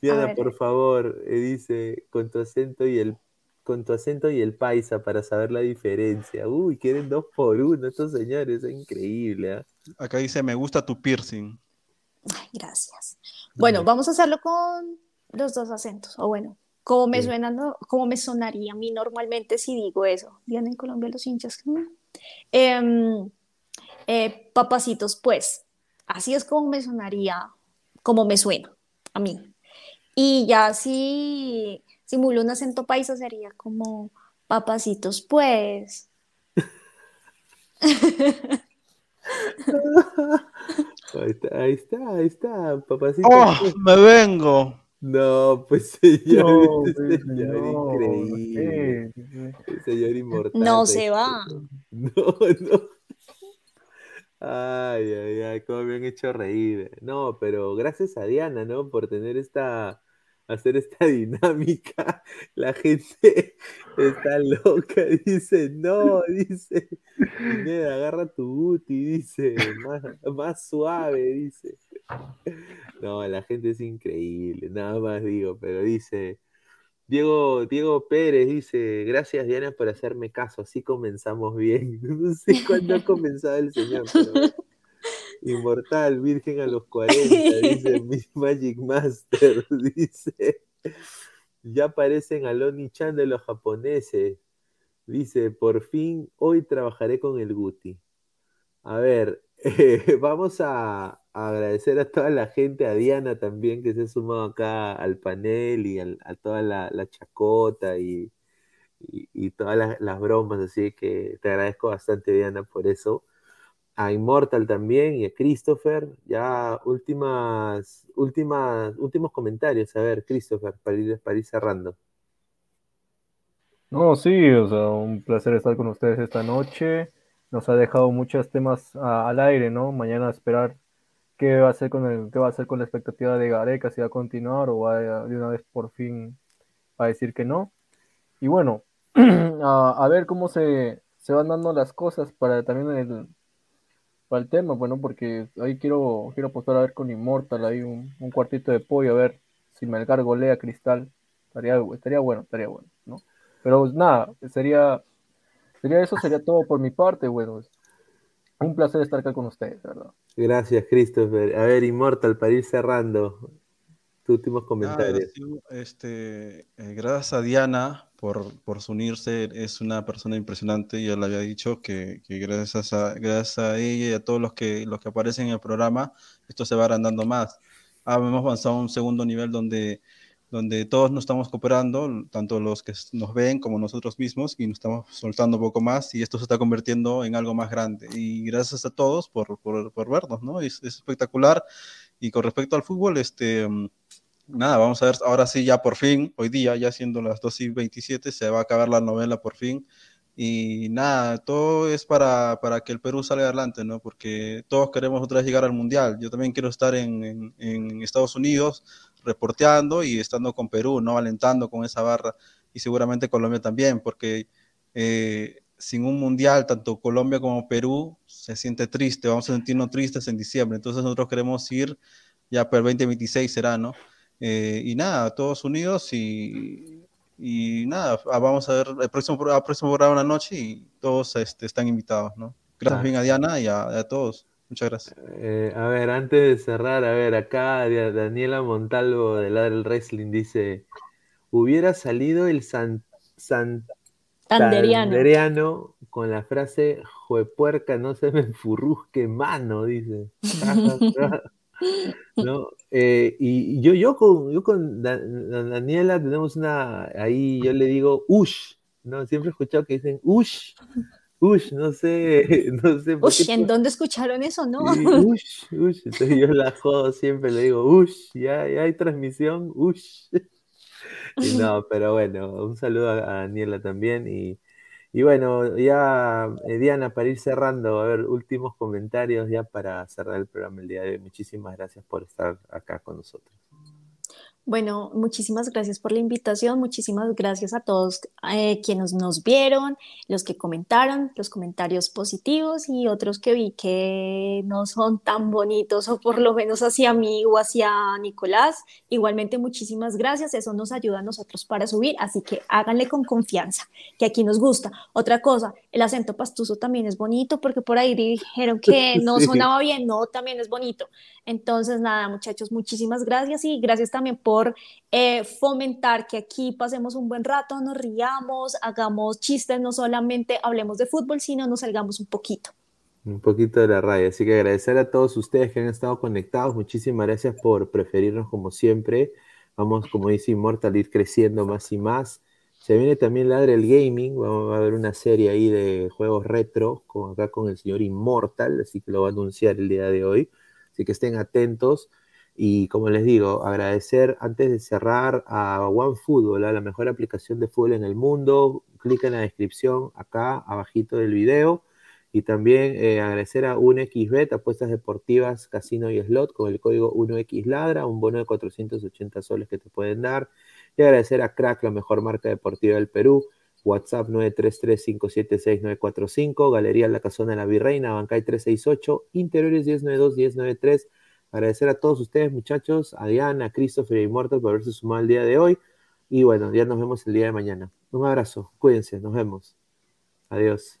Diana, por favor, eh, dice, con tu acento y el con tu acento y el paisa para saber la diferencia. Uy, quieren dos por uno estos señores, es increíble. ¿ah? Acá dice, me gusta tu piercing. Ay, gracias. Bueno, vamos a hacerlo con los dos acentos. O bueno, como me, suena, como me sonaría a mí normalmente si digo eso. Vienen en Colombia los hinchas. Em, eh, papacitos, pues. Así es como me sonaría, como me suena a mí. Y ya si simulo un acento paisa sería como papacitos, pues. Ahí está, ahí está, ahí está, papacito. ¡Oh! ¡Me vengo! No, pues señor, No, pues, señor no, increíble. señor inmortal. No se va. No, no. Ay, ay, ay, cómo me han hecho reír. No, pero gracias a Diana, ¿no? Por tener esta, hacer esta dinámica. La gente está loca, dice, no, dice, agarra tu booty, dice, más, más suave, dice. No, la gente es increíble, nada más digo, pero dice, Diego, Diego Pérez dice, gracias Diana por hacerme caso, así comenzamos bien. No sé cuándo ha comenzado el señor, pero inmortal, virgen a los 40, dice Magic Master, dice, ya aparecen Aloni Chan de los japoneses, dice, por fin hoy trabajaré con el Guti. A ver, eh, vamos a, a agradecer a toda la gente, a Diana también que se ha sumado acá al panel y al- a toda la, la chacota y, y- y todas las, las bromas, así que te agradezco bastante Diana por eso. A Immortal también y a Christopher. Ya últimas, últimas, últimos comentarios. A ver, Christopher, para ir, para ir cerrando. No, sí, o sea, un placer estar con ustedes esta noche. Nos ha dejado muchos temas al aire, ¿no? Mañana esperar qué va a hacer con el, qué va a hacer con la expectativa de Gareca, si va a continuar o va a- de una vez por fin a decir que no. Y bueno, a, a ver cómo se, se van dando las cosas para también el, para el tema, bueno, porque ahí quiero, quiero apostar a ver con Immortal, ahí un, cuartito de pollo, a ver si Melgar golea Cristal. Estaría, estaría bueno, estaría bueno, ¿no? Pero pues, nada, sería, sería eso, sería todo por mi parte, bueno. Un placer estar acá con ustedes, ¿verdad? Gracias, Christopher. A ver, Immortal, para ir cerrando. Tus últimos comentarios. este, eh, gracias a Diana por, por unirse, es una persona impresionante, ya le había dicho que, que gracias a, gracias a ella y a todos los que, los que aparecen en el programa, esto se va agrandando más. Ah, hemos avanzado a un segundo nivel donde, donde todos nos estamos cooperando, tanto los que nos ven como nosotros mismos, y nos estamos soltando un poco más, y esto se está convirtiendo en algo más grande. Y gracias a todos por, por, por vernos, ¿no? Es, es espectacular. Y con respecto al fútbol, este... mm, nada, vamos a ver, ahora sí, ya por fin, hoy día, ya siendo las 2 y 27, se va a acabar la novela por fin. Y nada, todo es para, para que el Perú salga adelante, ¿no? Porque todos queremos otra vez llegar al Mundial. Yo también quiero estar en, en- Estados Unidos reporteando y estando con Perú, ¿no? Alentando con esa barra. Y seguramente Colombia también, porque eh, sin un Mundial, tanto Colombia como Perú se siente triste, vamos a sentirnos tristes en diciembre. Entonces nosotros queremos ir, ya para el 2026 será, ¿no? Eh, y nada, todos unidos y, y nada, ah, vamos a ver el próximo, el próximo programa una noche y todos este, están invitados, ¿no? Gracias Ah. bien a Diana y a, a todos. Muchas gracias. Eh, a ver, antes de cerrar, a ver, acá Daniela Montalvo de Ladra el Wrestling dice: Hubiera salido el San, Tanderiano. Santanderiano con la frase Juepuerca, no se me enfurrusque mano, dice. ¿No? Eh, y yo, yo con, yo con Da- Da- Daniela tenemos una, ahí yo le digo ush, ¿no? Siempre he escuchado que dicen ush, ush, no sé, no sé por Uy, qué ¿en dónde escucharon eso, no? Sí, ush, ush. Entonces yo la jodo siempre, le digo, ush, ya, ya hay transmisión, ush. Y no, pero bueno, un saludo a, a Daniela también. Y, y bueno, ya, eh, Diana, para ir cerrando, a ver, últimos comentarios ya para cerrar el programa el día de hoy. Muchísimas gracias por estar acá con nosotros. Bueno, muchísimas gracias por la invitación, muchísimas gracias a todos eh, quienes nos vieron, los que comentaron, los comentarios positivos y otros que vi que no son tan bonitos o por lo menos hacia mí o hacia Nicolás. Igualmente, muchísimas gracias, eso nos ayuda a nosotros para subir, así que háganle con confianza, que aquí nos gusta. Otra cosa, el acento pastuso también es bonito porque por ahí dijeron que no sonaba bien, no, también es bonito. Entonces, nada, muchachos, muchísimas gracias y gracias también por eh, fomentar que aquí pasemos un buen rato, nos riamos, hagamos chistes, no solamente hablemos de fútbol, sino nos salgamos un poquito. Un poquito de la raya. Así que agradecer a todos ustedes que han estado conectados. Muchísimas gracias por preferirnos como siempre. Vamos, como dice Immortal, ir creciendo más y más. Se viene también Ladre el Gaming, vamos a ver una serie ahí de juegos retro, con, acá con el señor Immortal, así que lo va a anunciar el día de hoy. Así que estén atentos. Y como les digo, agradecer antes de cerrar a OneFootball, la mejor aplicación de fútbol en el mundo. Clic en la descripción acá abajito del video. Y también eh, agradecer a 1xBet, apuestas deportivas, casino y slot, con el código 1xladra, un bono de 480 soles que te pueden dar. Y agradecer a Crack, la mejor marca deportiva del Perú. WhatsApp 933-576-945, Galería La Casona de la Virreina, Bancay 368, Interiores 1092-1093. Agradecer a todos ustedes, muchachos, a Diana, a Christopher y Immortal por haberse sumado el día de hoy. Y bueno, ya nos vemos el día de mañana. Un abrazo, cuídense, nos vemos. Adiós.